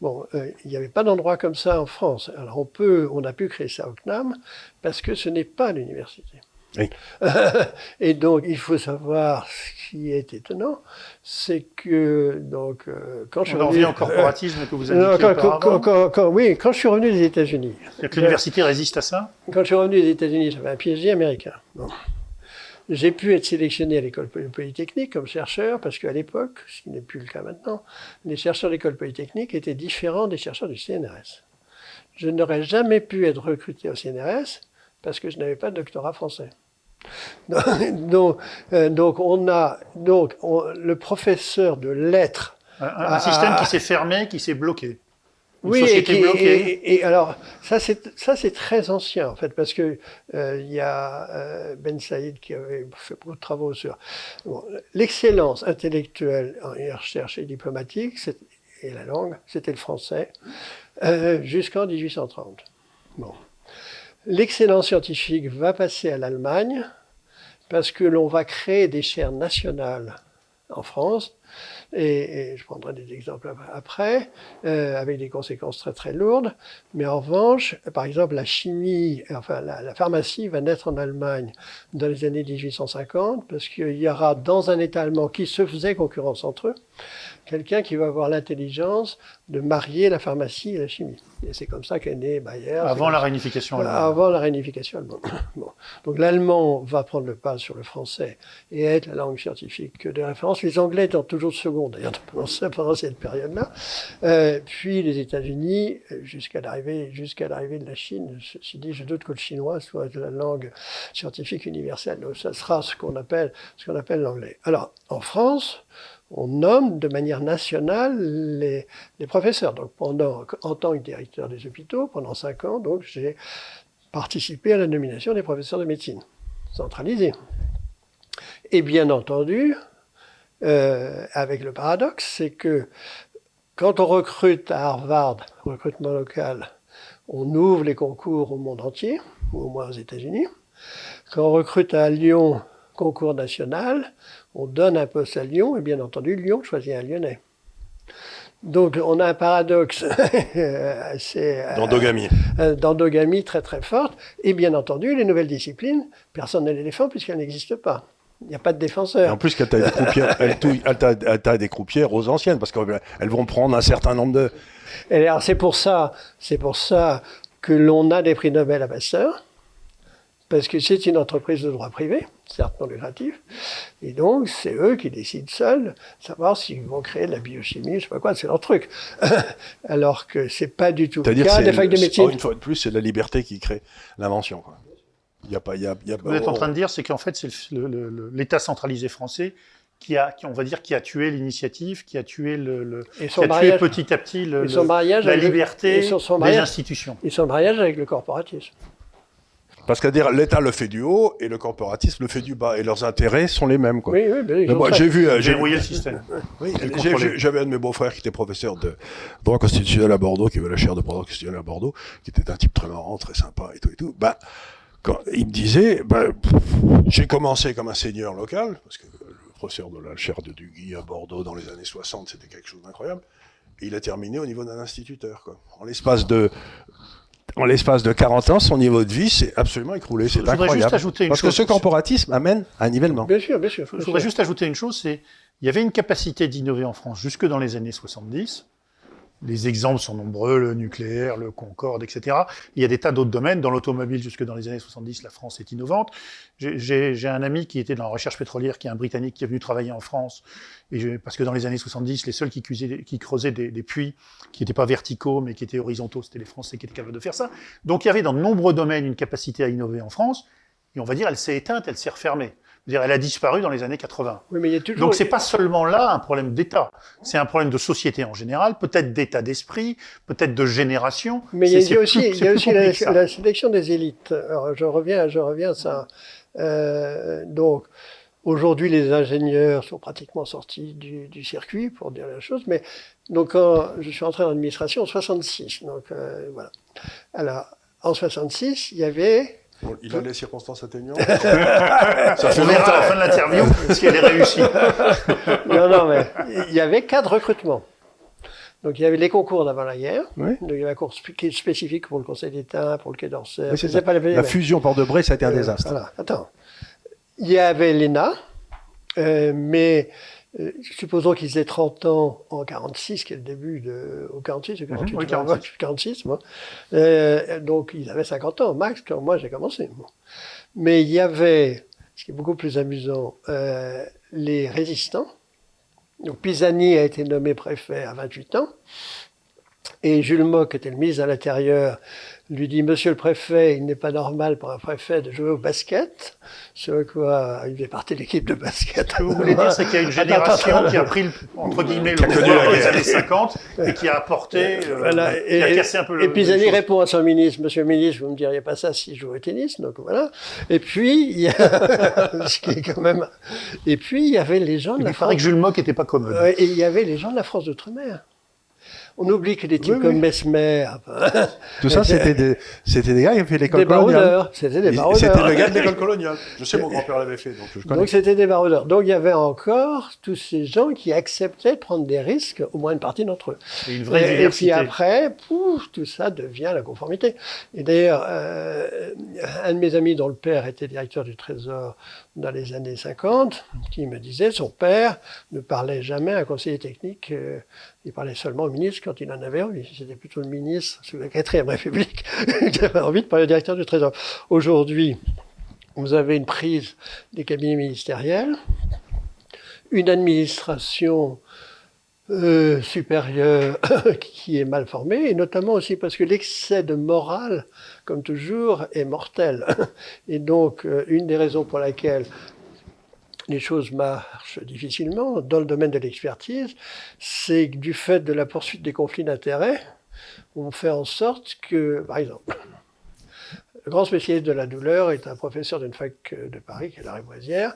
Bon, euh, il n'y avait pas d'endroit comme ça en France. Alors on peut, on a pu créer ça au CNAM parce que ce n'est pas l'université. et donc, il faut savoir ce qui est étonnant, c'est que donc euh, quand je suis revenu en corporatisme que vous avez quand, oui, quand je suis revenu des États-Unis. L'université résiste à ça? Quand je suis revenu des États-Unis, j'avais un PhD américain. J'ai pu être sélectionné à l'école polytechnique comme chercheur parce qu'à l'époque, ce qui n'est plus le cas maintenant, les chercheurs de l'école polytechnique étaient différents des chercheurs du CNRS. Je n'aurais jamais pu être recruté au CNRS parce que je n'avais pas de doctorat français. donc, euh, donc, on a donc le professeur de lettres. Un, système qui s'est fermé, qui s'est bloqué. oui, et, et, alors ça c'est ça c'est très ancien en fait parce que euh, il y a euh, Ben Saïd qui avait fait beaucoup de travaux sur l'excellence intellectuelle en recherche et diplomatique. et la langue, c'était le français, euh, jusqu'en 1830. Bon. L'excellence scientifique va passer à l'Allemagne parce que l'on va créer des chaires nationales en France et, je prendrai des exemples après, euh, avec des conséquences très très lourdes. Mais en revanche, par exemple, la chimie, enfin la, la, pharmacie va naître en Allemagne dans les années 1850, parce qu'il y aura dans un État allemand qui se faisait concurrence entre eux, quelqu'un qui va avoir l'intelligence de marier la pharmacie et la chimie. Et c'est comme ça qu'est né Bayer. Avant la réunification allemande. Avant la réunification allemande. Bon. Donc l'allemand va prendre le pas sur le français et être la langue scientifique de référence. Les anglais étant toujours second, d'ailleurs, pendant, cette période-là. Euh, puis les États-Unis, jusqu'à l'arrivée, jusqu'à l'arrivée de la Chine, ceci dit, je doute que le chinois soit la langue scientifique universelle. Donc ça sera ce qu'on appelle, ce qu'on appelle l'anglais. Alors, en France, on nomme de manière nationale les, professeurs. Donc pendant, en tant que directeur des hôpitaux, pendant cinq ans, donc j'ai participé à la nomination des professeurs de médecine, centralisée. Et bien entendu, euh, avec le paradoxe, c'est que quand on recrute à Harvard, recrutement local, on ouvre les concours au monde entier, ou au moins aux États-Unis. Quand on recrute à Lyon, concours national, on donne un poste à Lyon, et bien entendu, Lyon choisit un Lyonnais. Donc on a un paradoxe assez... Euh, d'endogamie. Euh, d'endogamie très très forte. Et bien entendu, les nouvelles disciplines, personne ne les défend puisqu'elles n'existent pas. Il n'y a pas de défenseur. en plus, qu'elle taille des croupières, elle, taille, des croupières aux anciennes, parce qu'elles vont prendre un certain nombre de. Et alors c'est pour ça, c'est pour ça que l'on a des prix Nobel à Pasteur, parce que c'est une entreprise de droit privé certes non lucratif. Et donc, c'est eux qui décident seuls, savoir s'ils vont créer de la biochimie, je sais pas quoi, c'est leur truc. Alors que c'est pas du tout le cas des facs de médecine. Une fois de plus, c'est la liberté qui crée l'invention. Il y a pas, il y a, y a, Vous êtes en train de dire, c'est qu'en fait, c'est l'État centralisé français qui a, qui, on va dire, qui a tué l'initiative, qui a tué le, qui a tué petit à petit le, la liberté des institutions. Et son mariage avec le corporatisme. Parce que l'État le fait du haut et le corporatisme le fait du bas. Et leurs intérêts sont les mêmes. Quoi. Oui, oui, mais moi, j'ai vu. J'ai le système. Oui, j'avais un de mes beaux-frères qui était professeur de droit constitutionnel à Bordeaux, qui avait la chaire de droit constitutionnel à Bordeaux, qui était un type très marrant, très sympa et tout et tout. Bah, quand il me disait, bah, j'ai commencé comme un seigneur local, parce que le professeur de la chaire de Duguy à Bordeaux dans les années 60, c'était quelque chose d'incroyable. Et il a terminé au niveau d'un instituteur. Quoi. En l'espace de en l'espace de 40 ans, son niveau de vie s'est absolument écroulé. C'est incroyable. Juste ajouter une Parce que ce corporatisme amène un nivellement. Bien sûr, bien sûr. Je voudrais juste ajouter une chose, c'est il y avait une capacité d'innover en France jusque dans les années 70. Les exemples sont nombreux, le nucléaire, le Concorde, etc. Il y a des tas d'autres domaines. Dans l'automobile, jusque dans les années 70, la France est innovante. J'ai un ami qui était dans la recherche pétrolière, qui est un Britannique, qui est venu travailler en France. Et parce que dans les années 70, les seuls qui, qui creusaient des, des puits qui n'étaient pas verticaux, mais qui étaient horizontaux, c'était les Français qui étaient capables de faire ça. Donc il y avait dans de nombreux domaines une capacité à innover en France. Et on va dire, elle s'est éteinte, elle s'est refermée dire, elle a disparu dans les années 80. Oui, mais il y a toujours... Donc c'est pas seulement là un problème d'État, c'est un problème de société en général, peut-être d'état d'esprit, peut-être de génération. Mais il y a, aussi, il y a aussi la, sélection des élites. Alors, je reviens, je reviens à ça. Euh, donc aujourd'hui, les ingénieurs sont pratiquement sortis du, du, circuit, pour dire la chose. Mais donc quand je suis entré en administration en 66, donc euh, voilà. Alors en 66, il y avait il a les circonstances atteignantes. ça fait On verra à la fin de l'interview si elle est réussie. non, non, mais il y avait quatre recrutements. Donc il y avait les concours d'avant la guerre. Donc il y avait un cours spécifique pour le Conseil d'État, pour le Quai d'Orsay. la fusion Port-de-Bray, ça a été un euh, désastre. Voilà. Attends. Il y avait l'ENA, euh, mais euh, supposons qu'ils aient 30 ans en 46, qui est le début de. Au 46, ou 48, oui, 46. 46 moi. Euh, donc ils avaient 50 ans max quand moi j'ai commencé. Mais il y avait, ce qui est beaucoup plus amusant, euh, les résistants. Donc Pisani a été nommé préfet à 28 ans. Et Jules Mock était le ministre de l'Intérieur lui dit Monsieur le préfet, il n'est pas normal pour un préfet de jouer au basket. Ce quoi il fait partie de l'équipe de basket. Ce que vous voulez dire, c'est qu'il y a une génération qui a pris, le, entre guillemets, le pouvoir dans les années 50 et qui a apporté, euh, et, qui a cassé un peu le. Et puis Zani répond à son ministre Monsieur le ministre, vous me diriez pas ça si je jouais au tennis. Donc voilà. Et puis, il y a, ce qui est quand même. Et puis, il y avait les gens de la France. Il paraît que Jules Mock n'était pas commode. Et il y avait les gens de la France d'outre-mer On oublie que des types comme Mesmer. Tout ça, c'était des, c'était des gars qui avaient fait l'école coloniale. C'était des baroudeurs. C'était le gars de l'école coloniale. Je sais, mon grand-père l'avait fait, donc je connais. Donc c'était des baroudeurs. Donc il y avait encore tous ces gens qui acceptaient de prendre des risques, au moins une partie d'entre eux. Et, une vraie et, puis après, pouf, tout ça devient la conformité. Et d'ailleurs, euh, un de mes amis dont le père était directeur du Trésor dans les années 50, qui me disait son père ne parlait jamais à un conseiller technique, euh, il parlait seulement au ministre quand il en avait envie. C'était plutôt le ministre sous la quatrième République qui avait envie de parler au directeur du Trésor. Aujourd'hui, vous avez une prise des cabinets ministériels, une administration euh, supérieure qui est mal formée, et notamment aussi parce que l'excès de morale, comme toujours, est mortel. Et donc, euh, une des raisons pour laquelle les choses marchent difficilement dans le domaine de l'expertise, c'est du fait de la poursuite des conflits d'intérêts, on fait en sorte que, par exemple, le grand spécialiste de la douleur est un professeur d'une fac de Paris, qui est la Révoisière.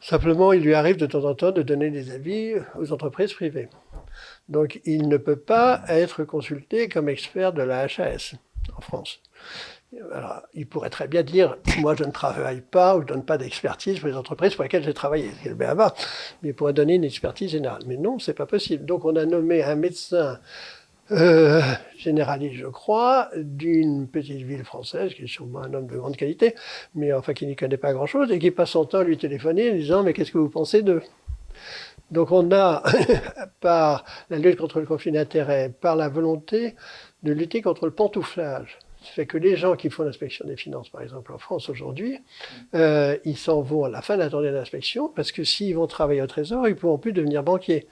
Simplement, il lui arrive de temps en temps de donner des avis aux entreprises privées. Donc, il ne peut pas être consulté comme expert de la HAS en France. Alors, il pourrait très bien dire, moi je ne travaille pas ou je ne donne pas d'expertise pour les entreprises pour lesquelles j'ai travaillé, c'est le BABA, mais il pourrait donner une expertise générale. Mais non, c'est pas possible. Donc on a nommé un médecin euh, généraliste, je crois, d'une petite ville française, qui est sûrement un homme de grande qualité, mais enfin qui n'y connaît pas grand-chose, et qui passe son temps à lui téléphoner en disant, mais qu'est-ce que vous pensez d'eux? Donc on a, par la lutte contre le conflit d'intérêts, par la volonté de lutter contre le pantouflage, fait que les gens qui font l'inspection des finances, par exemple en France aujourd'hui, euh, ils s'en vont à la fin de la journée d'inspection parce que s'ils vont travailler au trésor, ils ne pourront plus devenir banquiers.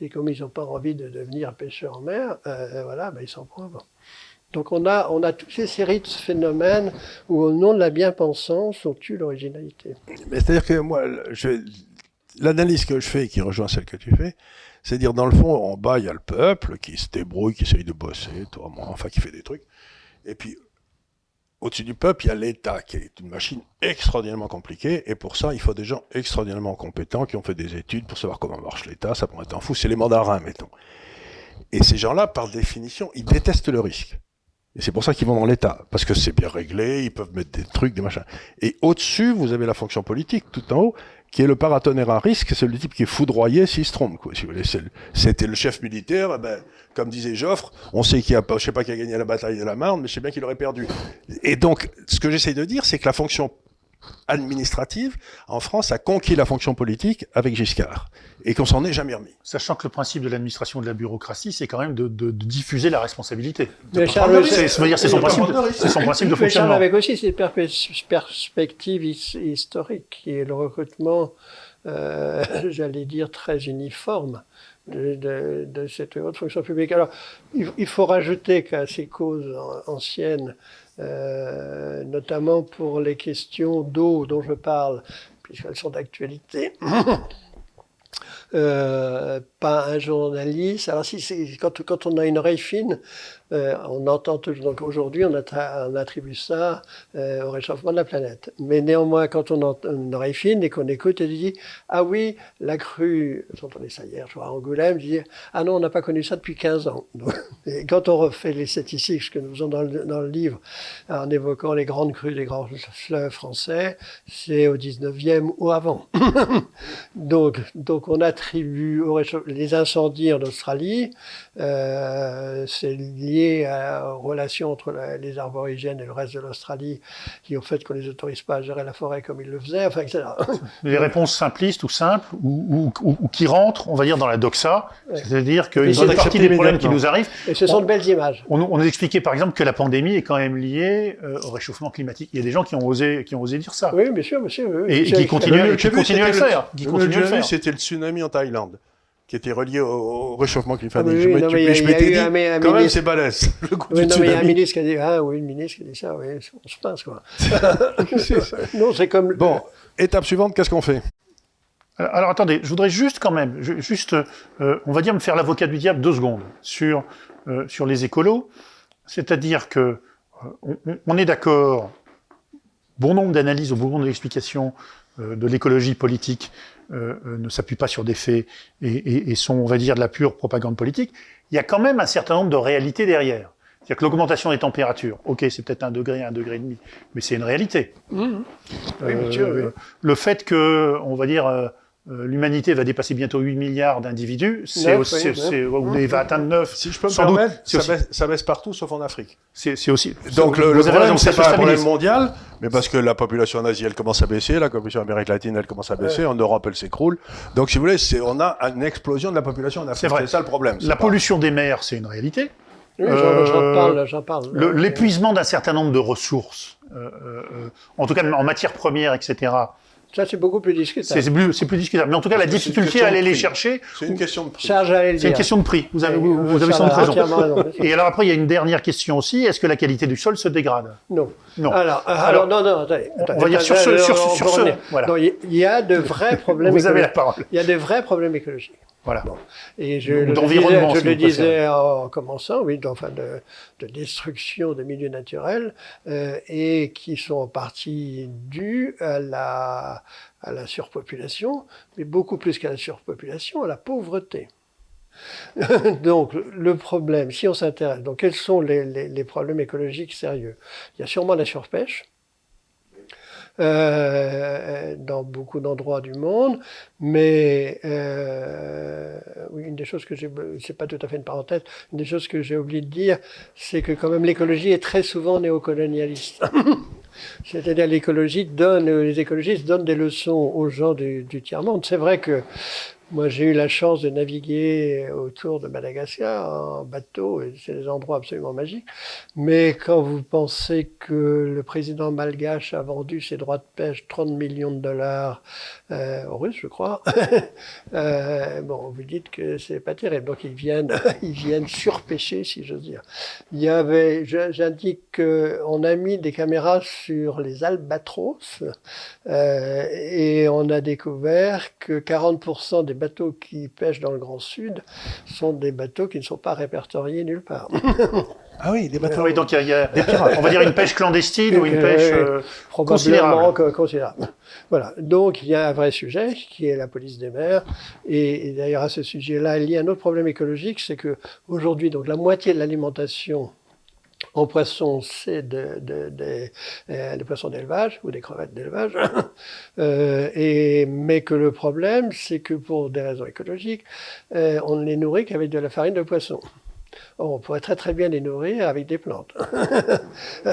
Et comme ils n'ont pas envie de devenir pêcheurs en mer, euh, voilà, ben ils s'en vont avant. Donc on a, on a toutes ces séries de phénomènes où au nom de la bien-pensance, on tue l'originalité. C'est-à-dire que moi, l'analyse que je fais, qui rejoint celle que tu fais, c'est dire dans le fond, en bas, il y a le peuple qui se débrouille, qui essaye de bosser, toi, moi, enfin, qui fait des trucs. Et puis, au-dessus du peuple, il y a l'État, qui est une machine extraordinairement compliquée, et pour ça, il faut des gens extraordinairement compétents, qui ont fait des études pour savoir comment marche l'État, ça être un fou, c'est les mandarins, mettons. Et ces gens-là, par définition, ils détestent le risque. Et c'est pour ça qu'ils vont dans l'État, parce que c'est bien réglé, ils peuvent mettre des trucs, des machins. Et au-dessus, vous avez la fonction politique, tout en haut, qui est le paratonnerre à risque, c'est le type qui est foudroyé s'il se trompe. Quoi, si vous voulez. C'était le chef militaire, eh ben, comme disait Joffre, on sait qu'il a pas, je sais pas qui a gagné la bataille de la Marne, mais je sais bien qu'il aurait perdu. Et donc, ce que j'essaye de dire, c'est que la fonction administrative, en France, a conquis la fonction politique avec Giscard, et qu'on s'en est jamais remis. Sachant que le principe de l'administration de la bureaucratie, c'est quand même de, diffuser la responsabilité. C'est son, principe, c'est son principe de fonctionnement. avec aussi cette perspective historique, qui est le recrutement, euh, j'allais dire, très uniforme de, cette haute fonction publique. Alors, il, faut rajouter qu'à ces causes anciennes, euh, notamment pour les questions d'eau dont je parle, puisqu'elles sont d'actualité. Euh, pas un journaliste. Alors si quand on a une oreille fine, euh, on entend toujours, donc aujourd'hui on, attribue ça euh, au réchauffement de la planète. Mais néanmoins, quand on a une oreille fine et qu'on écoute, elle dit Ah oui, la crue, j'entendais ça hier, je vois à Angoulême, je dis Ah non, on n'a pas connu ça depuis 15 ans. et quand on refait les statistiques, ce que nous faisons dans le, dans le livre, en évoquant les grandes crues des grands fleuves français, c'est au 19e ou avant. donc, donc on attribue au les incendies en Australie, euh, c'est lié aux relations entre les arborigènes et le reste de l'Australie, qui au fait qu'on ne les autorise pas à gérer la forêt comme ils le faisaient, enfin, etc. Les réponses simplistes ou simples, ou, qui rentrent, on va dire, dans la doxa, c'est-à-dire qu'une bonne partie des problèmes qui nous arrivent... Et ce sont de belles images. On, nous expliquait par exemple que la pandémie est quand même liée euh, au réchauffement climatique. Il y a des gens qui ont osé, qui ont osé dire ça. Oui, bien sûr, monsieur. et, qui continuent, à le faire. Qui continuent à le faire. C'était le tsunami en Thaïlande qui était relié au, réchauffement climatique. Ah, je m'étais dit, un, quand même, c'est balèze. Oui, non, mais il y a un ministre qui a dit, ah oui, le ministre qui a dit ça, oui, on se passe, quoi. non, c'est comme... Bon, étape suivante, qu'est-ce qu'on fait? Alors attendez, je voudrais juste quand même, juste, euh, on va dire me faire l'avocat du diable deux secondes sur, euh, sur les écolos. C'est-à-dire que euh, on, est d'accord bon nombre d'analyses, au bon nombre d'explications de l'écologie politique ne s'appuient pas sur des faits et, et, sont, on va dire, de la pure propagande politique, il y a quand même un certain nombre de réalités derrière. C'est-à-dire que l'augmentation des températures, ok, c'est peut-être un degré, un degré et demi, mais c'est une réalité. Mmh. Euh, le fait que, on va dire, euh, euh, l'humanité va dépasser bientôt 8 milliards d'individus, c'est aussi, ou va atteindre 9. Si je peux me permettre, ça, baisse, partout sauf en Afrique. C'est aussi. Donc le, le problème, c'est pas un problème mondial, mais parce que la population en Asie, elle commence à baisser, la population Amérique latine, elle commence à baisser, en Europe, elle s'écroule. Donc si vous voulez, on a une explosion de la population en Afrique. C'est ça le problème. La pollution des mers, c'est une réalité. Oui, j'en parle, j'en parle. L'épuisement d'un certain nombre de ressources, euh, euh, en tout cas en matière première, etc., ça, c'est beaucoup plus discutable. C'est plus, plus, discutable. Mais en tout cas, la difficulté à aller les chercher. C'est une question de prix. C'est une question de prix. Vous avez, vous, vous avez sans raison. Et alors après, il y a une dernière question aussi. Est-ce que la qualité du sol se dégrade? Non. Non. Alors, alors, non, non, attendez, On va dire sur ce, sur, sur ce. Voilà. il y a de vrais problèmes. vous avez la parole. Il y a de vrais problèmes écologiques. Voilà. Et je, le disais, je le disais en commençant, oui, enfin de, de, destruction des milieux naturels, euh, et qui sont en partie dus à la, à la surpopulation, mais beaucoup plus qu'à la surpopulation, à la pauvreté. donc le problème, si on s'intéresse, donc quels sont les, problèmes écologiques sérieux? Il y a sûrement la surpêche, euh, dans beaucoup d'endroits du monde. Mais euh, une des choses que j'ai, c'est pas tout à fait une parenthèse, une des choses que j'ai oublié de dire, c'est que quand même l'écologie est très souvent néocolonialiste. C'est-à-dire l'écologie donne, les écologistes donnent des leçons aux gens du, du tiers-monde. C'est vrai que moi, j'ai eu la chance de naviguer autour de Madagascar en bateau, et c'est des endroits absolument magiques. Mais quand vous pensez que le président malgache a vendu ses droits de pêche 30 millions de dollars euh, aux Russes, je crois, euh, bon, vous dites que c'est pas terrible. Donc ils viennent, ils viennent surpêcher, si j'ose dire. Il y avait, j'indique qu'on a mis des caméras sur les albatros, euh, et on a découvert que 40% des bateaux qui pêchent dans le Grand Sud sont des bateaux qui ne sont pas répertoriés nulle part. Ah oui, des bateaux. Oui, donc il y, a, des pirates. On va dire une pêche clandestine ou une pêche euh, considérable. considérable. Voilà. Donc il y a un vrai sujet qui est la police des mers. Et, d'ailleurs à ce sujet-là, il y a un autre problème écologique, c'est que aujourd'hui, donc la moitié de l'alimentation en poisson, c'est de, de, de, euh, des poissons d'élevage ou des crevettes d'élevage. euh, et, mais que le problème, c'est que pour des raisons écologiques, euh, on ne les nourrit qu'avec de la farine de poisson. Or, on pourrait très très bien les nourrir avec des plantes.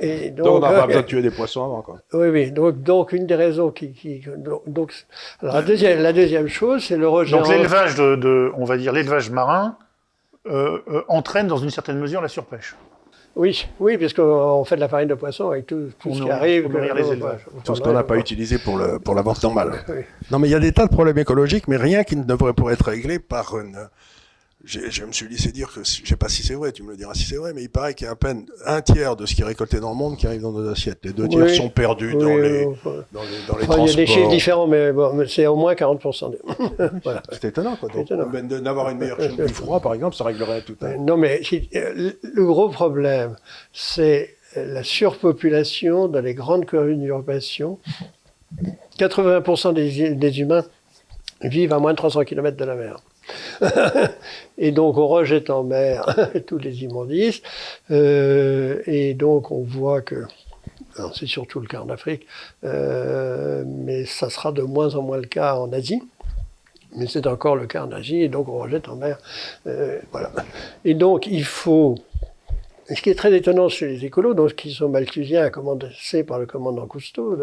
et donc, donc, on n'a pas besoin de tuer des poissons avant. Quoi. Oui, oui. Donc, donc une des raisons qui... qui donc, alors, la, deuxième, la deuxième chose, c'est le rejet... Donc l'élevage de, de, on va dire, l'élevage marin euh, euh, entraîne dans une certaine mesure la surpêche. Oui, oui, puisqu'on fait de la farine de poisson avec tout, ce qui arrive. Pour les élevages. Tout ce qu'on n'a pas utilisé pour, le, pour la vente normale. Non, mais il y a des tas de problèmes écologiques, mais rien qui ne devrait pas être réglé par une, je me suis laissé dire que, je sais pas si c'est vrai, tu me le diras si c'est vrai, mais il paraît qu'il y a à peine un tiers de ce qui est récolté dans le monde qui arrive dans nos assiettes. Les deux tiers sont perdus dans, les, dans, les, dans les transports. Il y a des chiffres différents, mais, bon, c'est au moins 40%. voilà. C'est étonnant, quoi. D'avoir une meilleure chaîne du froid, par exemple, ça réglerait tout. Hein. Non, mais euh, le gros problème, c'est la surpopulation dans les grandes conurbations. 80% des, des humains vivent à moins de 300 km de la mer. et donc on rejette en mer tous les immondices. Euh, et donc on voit que, c'est surtout le cas en Afrique, euh, mais ça sera de moins en moins le cas en Asie. Mais c'est encore le cas en Asie, et donc on rejette en mer. Euh, voilà. Et donc il faut ce qui est très étonnant chez les écolos, donc qui sont malthusiens, commandés par le commandant Cousteau,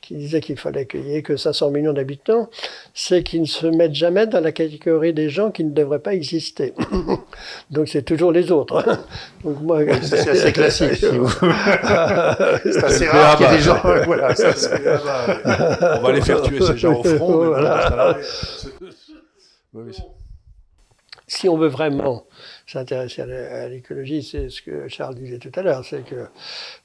qui disait qu'il fallait qu'il y ait que 500 millions d'habitants, c'est qu'ils ne se mettent jamais dans la catégorie des gens qui ne devraient pas exister. donc c'est toujours les autres. donc moi, c'est assez classique. c'est assez rare qu'il y ait des gens. voilà, On va les faire tuer ces gens au front. Voilà. Si on veut vraiment s'intéresser à l'écologie, c'est ce que Charles disait tout à l'heure, c'est que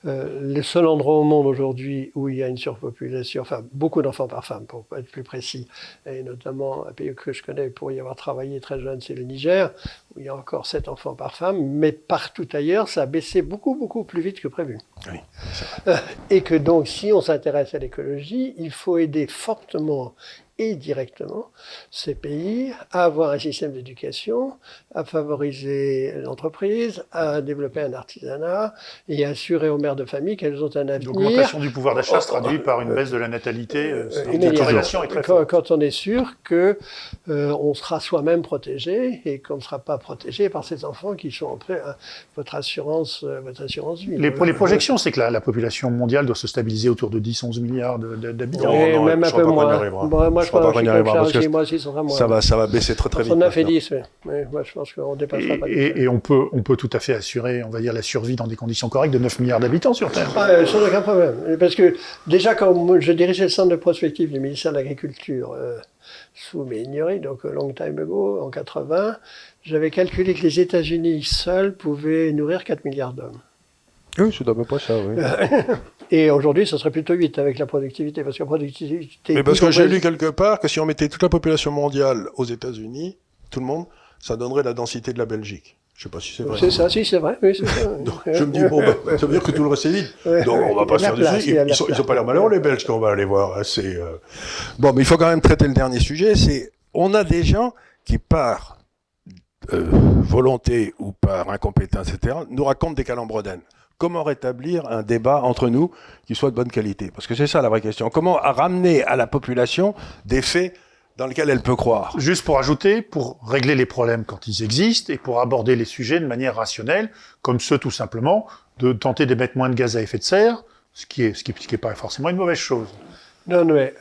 euh, le seul endroit au monde aujourd'hui où il y a une surpopulation, enfin beaucoup d'enfants par femme pour être plus précis, et notamment un pays que je connais pour y avoir travaillé très jeune, c'est le Niger, où il y a encore 7 enfants par femme, mais partout ailleurs, ça a baissé beaucoup, beaucoup plus vite que prévu. Oui, et que donc, si on s'intéresse à l'écologie, il faut aider fortement et directement ces pays à avoir un système d'éducation, à favoriser l'entreprise, à développer un artisanat et à assurer aux mères de famille qu'elles ont un avenir. L'augmentation du pouvoir d'achat se traduit par une baisse de la natalité. Euh, la corrélation est très quand, quand, on est sûr que euh, on sera soi-même protégé et qu'on ne sera pas protégé par ces enfants qui sont après à votre assurance, euh, votre assurance vie. Les, les projections, c'est que la, la, population mondiale doit se stabiliser autour de 10-11 milliards d'habitants. Oh, même un peu moins je, crois qu'on y arrivera parce que moi ça va, ça va baisser très très vite. On a fait 10, mais moi je pense qu'on dépassera et, pas. Et, et, on peut, on peut tout à fait assurer, on va dire, la survie dans des conditions correctes de 9 milliards d'habitants sur Terre. Ah, sans aucun problème. Parce que déjà quand je dirigeais le centre de prospective du ministère de l'Agriculture euh, sous Méignerie, donc long time ago, en 80, j'avais calculé que les États-Unis seuls pouvaient nourrir 4 milliards d'hommes. Oui, c'est à peu près ça, oui. Et aujourd'hui, ce serait plutôt 8 avec la productivité, parce que la productivité... Mais parce que j'ai lu quelque part que si on mettait toute la population mondiale aux États-Unis, tout le monde, ça donnerait la densité de la Belgique. Je sais pas si c'est vrai. C'est ça, si c'est vrai. Oui, ça. Donc, je me dis, bon, bah, ça veut dire que tout le reste est vide. Donc on va pas se faire dessus. Ils, ils, sont, ils ont pas l'air malheureux, les Belges, qu'on va aller voir. C'est, euh... Bon, mais il faut quand même traiter le dernier sujet. C'est, on a des gens qui, par euh, volonté ou par incompétence, etc., nous racontent des calembredaines comment rétablir un débat entre nous qui soit de bonne qualité Parce que c'est ça la vraie question. Comment ramener à la population des faits dans lesquels elle peut croire? Juste pour ajouter, pour régler les problèmes quand ils existent et pour aborder les sujets de manière rationnelle, comme ceux tout simplement de tenter d'émettre moins de gaz à effet de serre, ce qui est, ce qui, ce qui est pas forcément une mauvaise chose. Non, mais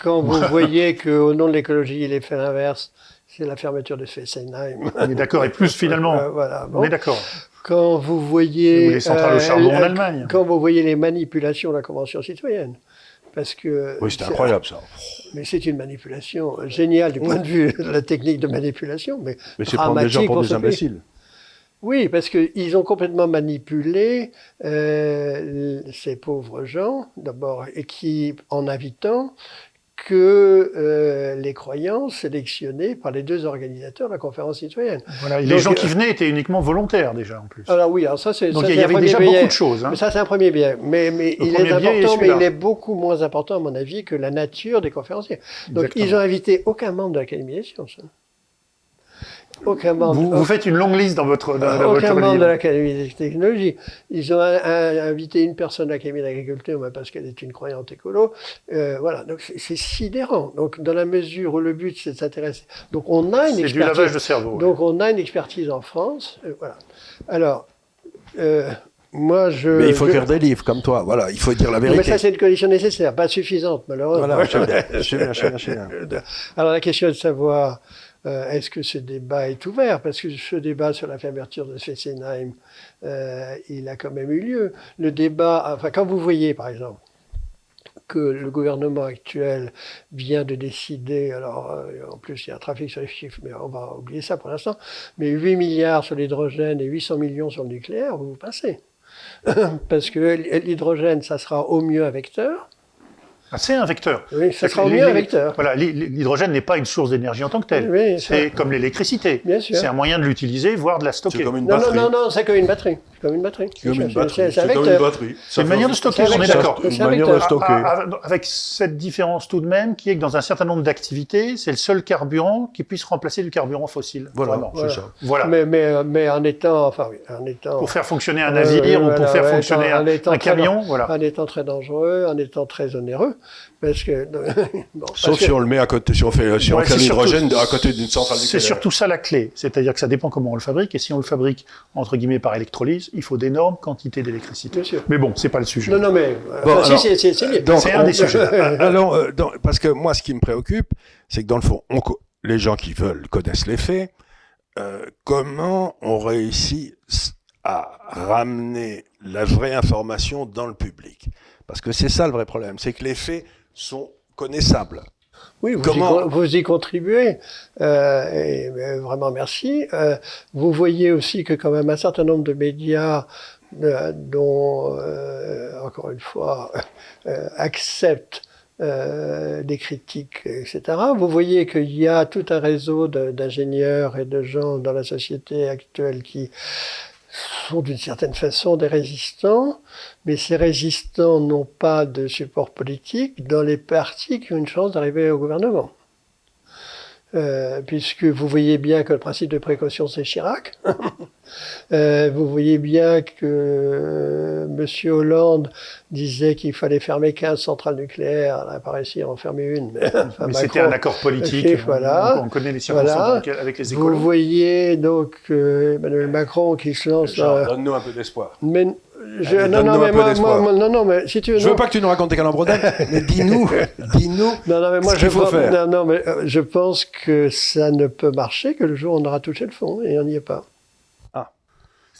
quand vous voyez qu'au nom de l'écologie, il est fait l'inverse, c'est la fermeture de Fessenheim. On est d'accord, et plus finalement. Euh, voilà, bon. On est d'accord. Quand vous voyez. Ou les centrales au charbon en Allemagne. Quand vous voyez les manipulations de la Convention citoyenne. Parce que. Oui, c'est incroyable ça. Mais c'est une manipulation géniale du point de vue de la technique de manipulation. Mais, mais c'est prendre des gens pour, pour des imbéciles. Oui, parce qu'ils ont complètement manipulé euh, ces pauvres gens, d'abord, et qui, en invitant, que euh, les croyants sélectionnés par les deux organisateurs de la conférence citoyenne. Voilà, les gens qui euh, venées étaient uniquement volontaires déjà en plus. Alors oui, alors ça c'est. Donc il y, avait déjà beaucoup de choses. Hein. Mais ça c'est un premier bien, mais, mais il est important, mais il est beaucoup moins important à mon avis que la nature des conférenciers. Donc Exactement. ils ont invité aucun membre de l'Académie des sciences. Aucun membre. Vous, vous, faites une longue liste dans votre, dans, dans aucun votre membre livre. de l'Académie des technologies. Ils ont un, un, invité une personne de l'Académie d'agriculture, parce qu'elle est une croyante écolo. Euh, voilà, donc c'est sidérant. Donc dans la mesure où le but c'est de s'intéresser. Donc on a une expertise. C'est du lavage de cerveau. Donc on a une expertise en France. Euh, voilà. Alors. Euh, moi, je, mais il faut je... faire des livres comme toi, voilà, il faut dire la vérité. Mais ça, c'est une condition nécessaire, pas suffisante, malheureusement. Voilà, je sais bien, je sais bien, je sais bien. Alors la question est de savoir euh, est-ce que ce débat est ouvert? Parce que ce débat sur la fermeture de Fessenheim, euh, il a quand même eu lieu. Le débat, enfin, quand vous voyez, par exemple, que le gouvernement actuel vient de décider, alors euh, en plus il y a un trafic sur les chiffres, mais on va oublier ça pour l'instant, mais 8 milliards sur l'hydrogène et 800 millions sur le nucléaire, vous vous passez. Parce que l'hydrogène, ça sera au mieux un vecteur, c'est un vecteur. Oui, ça sera au mieux un vecteur. Voilà, l'hydrogène n'est pas une source d'énergie en tant que telle. Oui, c'est comme l'électricité. C'est un moyen de l'utiliser, voire de la stocker. Comme une non, batterie. non, non, non, c'est comme une batterie. Comme une batterie. Comme une batterie. C'est un comme une batterie. C'est une manière de stocker, on est d'accord. Une manière de stocker. Avec cette différence tout de même, qui est que dans un certain nombre d'activités, c'est le seul carburant qui puisse remplacer du carburant fossile. Voilà, c'est ça. Voilà. Mais, mais, mais en étant, enfin oui, en étant. Pour faire fonctionner un navire ou pour faire fonctionner un camion, voilà. En étant très dangereux, en étant très onéreux. Parce que, bon, Sauf parce si que... on le met à côté, si on fait, si ouais, on crée l'hydrogène à côté d'une centrale nucléaire. C'est surtout ça la clé. C'est-à-dire que ça dépend comment on le fabrique. Et si on le fabrique, entre guillemets, par électrolyse, il faut d'énormes quantités d'électricité. Mais bon, c'est pas le sujet. Non, non, mais, bon, enfin, alors, si, c'est un des sujets. alors, euh, dans, parce que moi, ce qui me préoccupe, c'est que dans le fond, on, les gens qui veulent connaissent les faits. Euh, comment on réussit à ramener la vraie information dans le public? Parce que c'est ça le vrai problème, c'est que les faits sont connaissables. Oui, vous, Comment... y, vous y contribuez, euh, et vraiment merci. Euh, vous voyez aussi que quand même un certain nombre de médias euh, dont, encore une fois, acceptent euh, des critiques, etc. Vous voyez qu'il y a tout un réseau d'ingénieurs et de gens dans la société actuelle qui sont d'une certaine façon des résistants, mais ces résistants n'ont pas de support politique dans les partis qui ont une chance d'arriver au gouvernement. Euh, puisque vous voyez bien que le principe de précaution, c'est Chirac. euh, vous voyez bien que euh, M. Hollande disait qu'il fallait fermer 15 centrales nucléaires. On n'a pas réussi à en fermer une. Mais, mais c'était un accord politique. voilà. On connaît les circonstances avec les écoles. Vous voyez donc euh, Emmanuel Macron qui se lance... Donne-nous un peu d'espoir. Mais je, non, non, mais moi, moi, non, non, mais si tu veux. Je veux pas que tu nous racontes tes calembredages, mais dis-nous, dis-nous. Non, non, mais moi, ce je faut pense, faire. non, non, mais euh, je pense que ça ne peut marcher que le jour où on aura touché le fond, et on n'y est pas.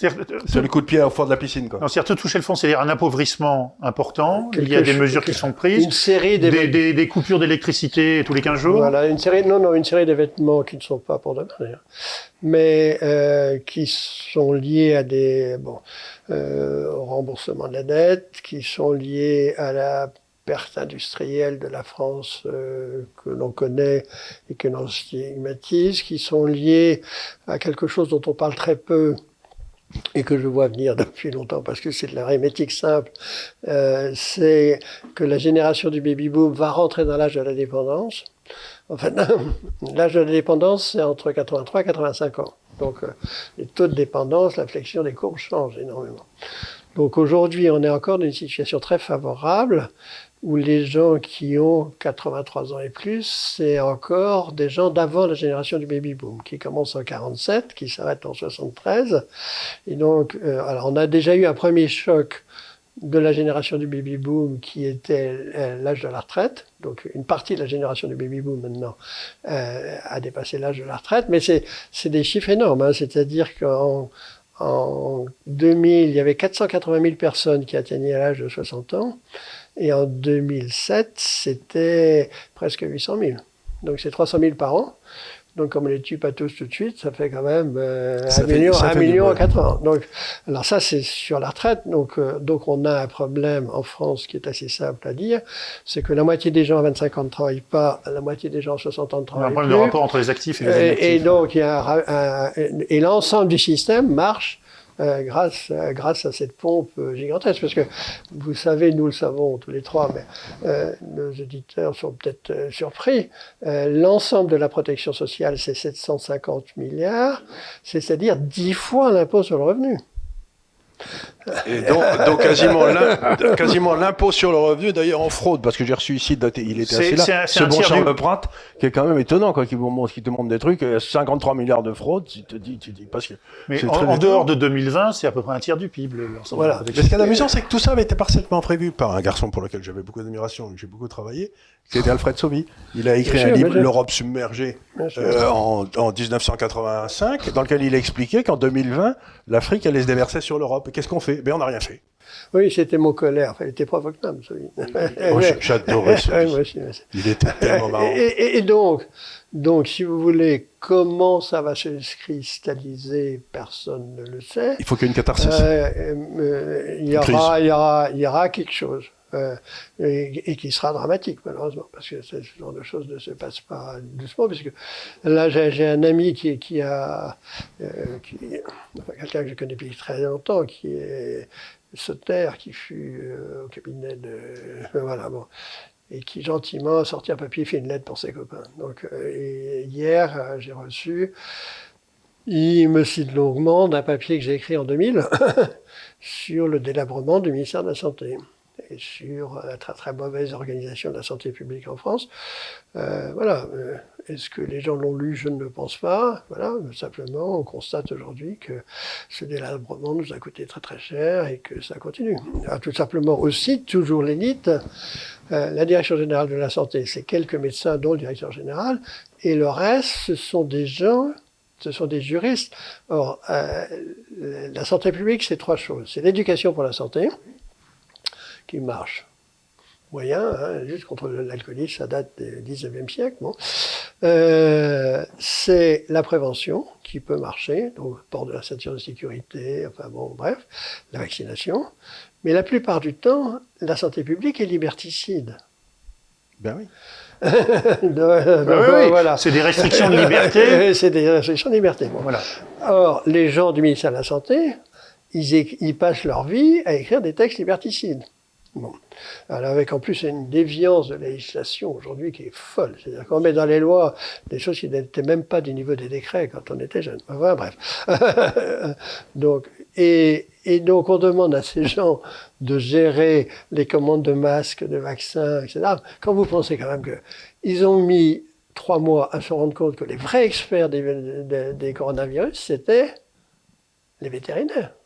C'est-à-dire, C'est le coup de pied au fond de la piscine, quoi. non, c'est-à-dire te toucher le fond, c'est-à-dire un appauvrissement important. Quelque Il y a des chose- mesures qui sont prises. Une série Des, d'événements. des, des coupures d'électricité tous les 15 jours. Voilà, une série, non, non, une série d'événements qui ne sont pas pour demain, d'ailleurs, mais euh, qui sont liés à des, bon, euh, au remboursement de la dette, qui sont liés à la perte industrielle de la France euh, que l'on connaît et que l'on stigmatise, qui sont liés à quelque chose dont on parle très peu et que je vois venir depuis longtemps parce que c'est de l'arithmétique simple, euh, c'est que la génération du baby-boom va rentrer dans l'âge de la dépendance. Enfin, l'âge de la dépendance, c'est entre 83 et 85 ans. Donc, euh, les taux de dépendance, la flexion des courbes changent énormément. Donc, aujourd'hui, on est encore dans une situation très favorable où les gens qui ont 83 ans et plus, c'est encore des gens d'avant la génération du baby-boom, qui commence en 47, qui s'arrête en 73. Et donc, euh, alors, on a déjà eu un premier choc de la génération du baby-boom qui était euh, l'âge de la retraite. Donc une partie de la génération du baby-boom maintenant euh, a dépassé l'âge de la retraite, mais c'est des chiffres énormes. Hein. C'est-à-dire qu'en en 2000, il y avait 480 000 personnes qui atteignaient l'âge de 60 ans, et en 2007, c'était presque 800 000. Donc c'est 300 000 par an. Donc, comme on les tue pas tous tout de suite, ça fait quand même euh, Ça un fait- million, ça un fait du million en bruit. quatre ans. Donc, alors ça, c'est sur la retraite. Donc, euh, donc, on a un problème en France qui est assez simple à dire, c'est que la moitié des gens à 25 ans ne travaillent pas, la moitié des gens à 60 ans ne On a un travaillent problème de rapport entre les actifs et les Et, inactifs. et donc, il y a un- un- et l'ensemble du système marche euh, grâce, euh, grâce à cette pompe euh, gigantesque. Parce que vous savez, nous le savons tous les trois, mais nos auditeurs sont peut-être surpris. L'ensemble de la protection sociale, c'est 750 milliards, c'est-à-dire 10 fois l'impôt sur le revenu. Et donc, donc quasiment l'im- quasiment l'impôt sur le revenu, d'ailleurs en fraude, parce que j'ai reçu ici, il était assis là, c'est un- c'est ce un bon Charles Pratt, qui est quand même étonnant, quoi, qui, vous montre, qui te montre des trucs, euh, 53 milliards de fraude, tu te dis, tu dis, parce que... Mais c'est en, très en étonnant. dehors de 2020, c'est à peu près un tiers du PIB. le- Voilà. Mais ce qui est amusant, c'est que tout ça avait été parfaitement prévu par un garçon pour lequel j'avais beaucoup d'admiration, que j'ai beaucoup travaillé, c'était Alfred Sauvy. Il a écrit un livre. L'Europe submergée, euh, en, en 1985, dans lequel il expliquait qu'en 2020, l'Afrique allait se déverser sur l'Europe. Qu'est-ce qu'on fait? Ben on n'a rien fait. Oui, c'était mon colère. Enfin, il était provocable. Moi, j'adorais aussi. Il était tellement marrant. Et, et- et donc, donc, si vous voulez, comment ça va se cristalliser, personne ne le sait. Il faut qu'il y ait une catharsis. Euh, euh, il, y Une crise. aura, il, y aura, il y aura quelque chose. Euh, et, qui sera dramatique, malheureusement, parce que ce genre de choses ne se passe pas doucement, puisque là, j'ai un ami qui, a, euh, quelqu'un que je connais depuis très longtemps, qui est Sauter, qui fut euh, au cabinet de, voilà, bon, et qui gentiment a sorti un papier, fait une lettre pour ses copains. Donc, hier, j'ai reçu, il me cite longuement d'un papier que j'ai écrit en 2000 sur le délabrement du ministère de la Santé et sur la très très mauvaise organisation de la santé publique en France. Euh, voilà. Euh, Est-ce que les gens l'ont lu? Je ne le pense pas. Voilà. Simplement, on constate aujourd'hui que ce délabrement nous a coûté très très cher et que ça continue. Tout simplement aussi, toujours l'élite, euh, la direction générale de la santé, c'est quelques médecins, dont le directeur général, et le reste, ce sont des gens ce sont des juristes. Or, euh, la santé publique, c'est trois choses. C'est l'éducation pour la santé, qui marche moyen, hein, juste contre l'alcoolisme, ça date du 19e siècle. Bon. Euh, c'est la prévention, qui peut marcher, donc port de la ceinture de sécurité, enfin bon, bref, la vaccination. Mais la plupart du temps, la santé publique est liberticide. Ben oui. Ben voilà. C'est des restrictions de liberté. c'est des restrictions de liberté. Voilà. Or, les gens du ministère de la Santé, ils, ils passent leur vie à écrire des textes liberticides. Bon. Alors avec en plus une déviance de législation aujourd'hui qui est folle. C'est-à-dire qu'on met dans les lois des choses qui n'étaient même pas du niveau des décrets quand on était jeune. Enfin bref. donc, et, et, donc on demande à ces gens de gérer les commandes de masques, de vaccins, etc. Quand vous pensez quand même qu'ils ont mis trois mois à se rendre compte que les vrais experts des, des coronavirus, c'était les vétérinaires.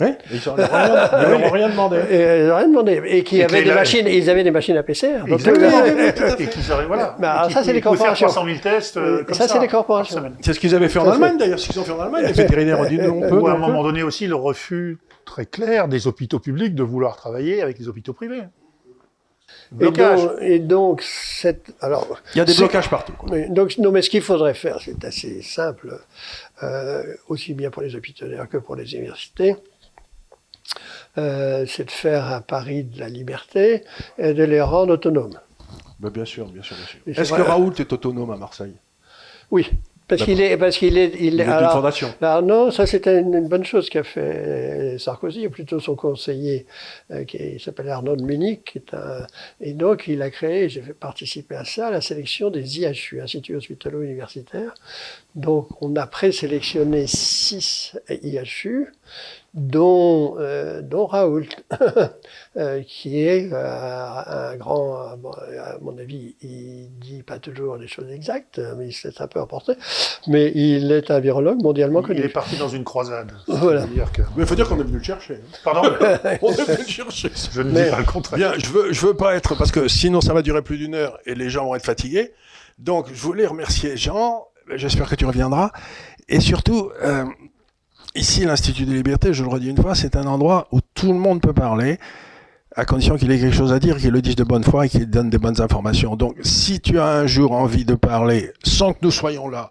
Oui, ils n'ont rien, rien, demandé. Et, ils n'ont rien demandé. Et qui avaient des machines, ils avaient des machines à PCR. Donc, et qu'ils auraient, voilà. Bah, ça, c'est les corporations. 300 000 tests, euh, comme ça. c'est les corporations. C'est ce qu'ils avaient fait en Allemagne, d'ailleurs. Ce qu'ils ont fait en Allemagne. Les vétérinaires ont dit non, on peut. Ou à un moment donné aussi, le refus très clair des hôpitaux publics de vouloir travailler avec les hôpitaux privés. Blocage. Et donc, et donc cette, alors, il y a des blocages partout. Quoi. donc, non, mais ce qu'il faudrait faire, c'est assez simple, euh, aussi bien pour les hôpitaux que pour les universités. Euh, c'est de faire un pari de la liberté et de les rendre autonomes. Ben, bien sûr, bien sûr, bien sûr. Est-ce que Raoult est autonome à Marseille? Oui. Parce qu'il est, parce qu'il est, il, est une fondation. Alors non, ça c'était une, bonne chose qu'a fait Sarkozy, ou plutôt son conseiller, euh, qui s'appelle Arnaud de Munich, qui est un, et donc il a créé, j'ai fait participer à ça, la sélection des IHU, Instituts Hospitalo-Universitaires. Donc on a présélectionné six IHU, dont, euh, dont Raoult, euh, qui est euh, un grand, à mon avis, il dit pas toujours les choses exactes, mais il s'est un peu emporté, mais il est un virologue mondialement connu. Il est parti dans une croisade. Voilà. Mais il faut dire qu'on est venu le chercher. Hein. Pardon On est venu le chercher. Je ne dis pas le contraire. Bien, je veux, je veux pas être, parce que sinon ça va durer plus d'une heure et les gens vont être fatigués. Donc, je voulais remercier Jean. J'espère que tu reviendras. Et surtout, euh, ici, l'Institut des libertés, je le redis une fois, c'est un endroit où tout le monde peut parler, à condition qu'il ait quelque chose à dire, qu'il le dise de bonne foi et qu'il donne des bonnes informations. Donc, si tu as un jour envie de parler, sans que nous soyons là,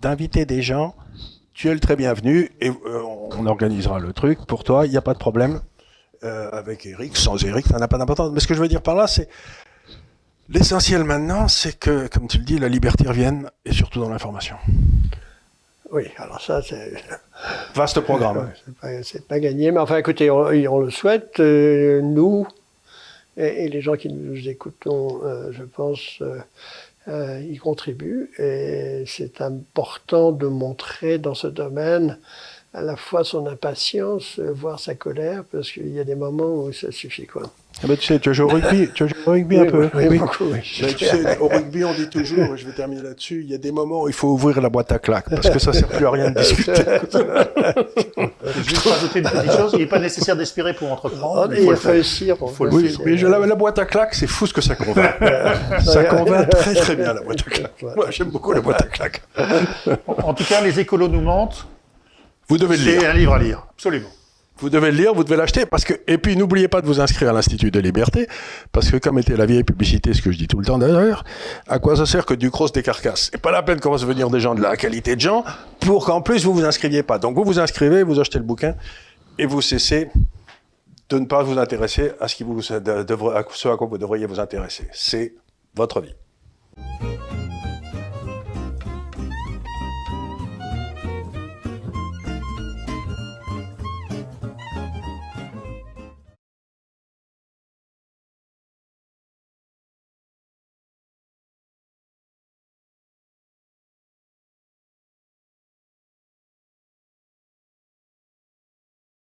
d'inviter des gens, tu es le très bienvenu et euh, on organisera le truc pour toi, il n'y a pas de problème. Euh, avec Eric, sans Eric, ça n'a pas d'importance. Mais ce que je veux dire par là, c'est l'essentiel maintenant, c'est que, comme tu le dis, la liberté revienne et surtout dans l'information. Oui, alors ça, c'est. Vaste programme. c'est pas, gagné, mais enfin, écoutez, on, le souhaite, euh, nous, et, les gens qui nous écoutons, euh, je pense, euh, y contribuent. Et c'est important de montrer dans ce domaine à la fois son impatience, voire sa colère, parce qu'il y a des moments où ça suffit, quoi. Ah bah, tu sais, tu as joué au rugby, tu as joué au rugby un peu. Oui, beaucoup, oui. tu sais, au rugby, on dit toujours, je vais terminer là-dessus, il y a des moments où il faut ouvrir la boîte à claques, parce que ça sert plus à rien de discuter. je vais rajouter une petite chose, il n'est pas nécessaire d'espérer pour entreprendre. il, faut réussir. Oui, mais je, la, la, boîte à claques, c'est fou ce que ça convainc. ça convainc très très bien la boîte à claques. Moi, j'aime beaucoup la boîte à claques. en tout cas, les écolos nous mentent. Vous devez le lire. C'est un livre à lire, absolument. Vous devez le lire, vous devez l'acheter, parce que et puis n'oubliez pas de vous inscrire à l'Institut de Liberté, parce que comme était la vieille publicité, ce que je dis tout le temps d'ailleurs, à quoi ça sert que du cross des carcasses? C'est pas la peine qu'on va se venir des gens de la qualité de gens pour qu'en plus vous vous inscriviez pas. Donc vous vous inscrivez, vous achetez le bouquin et vous cessez de ne pas vous intéresser à ce qui vous à ce à quoi vous devriez vous intéresser. C'est votre vie.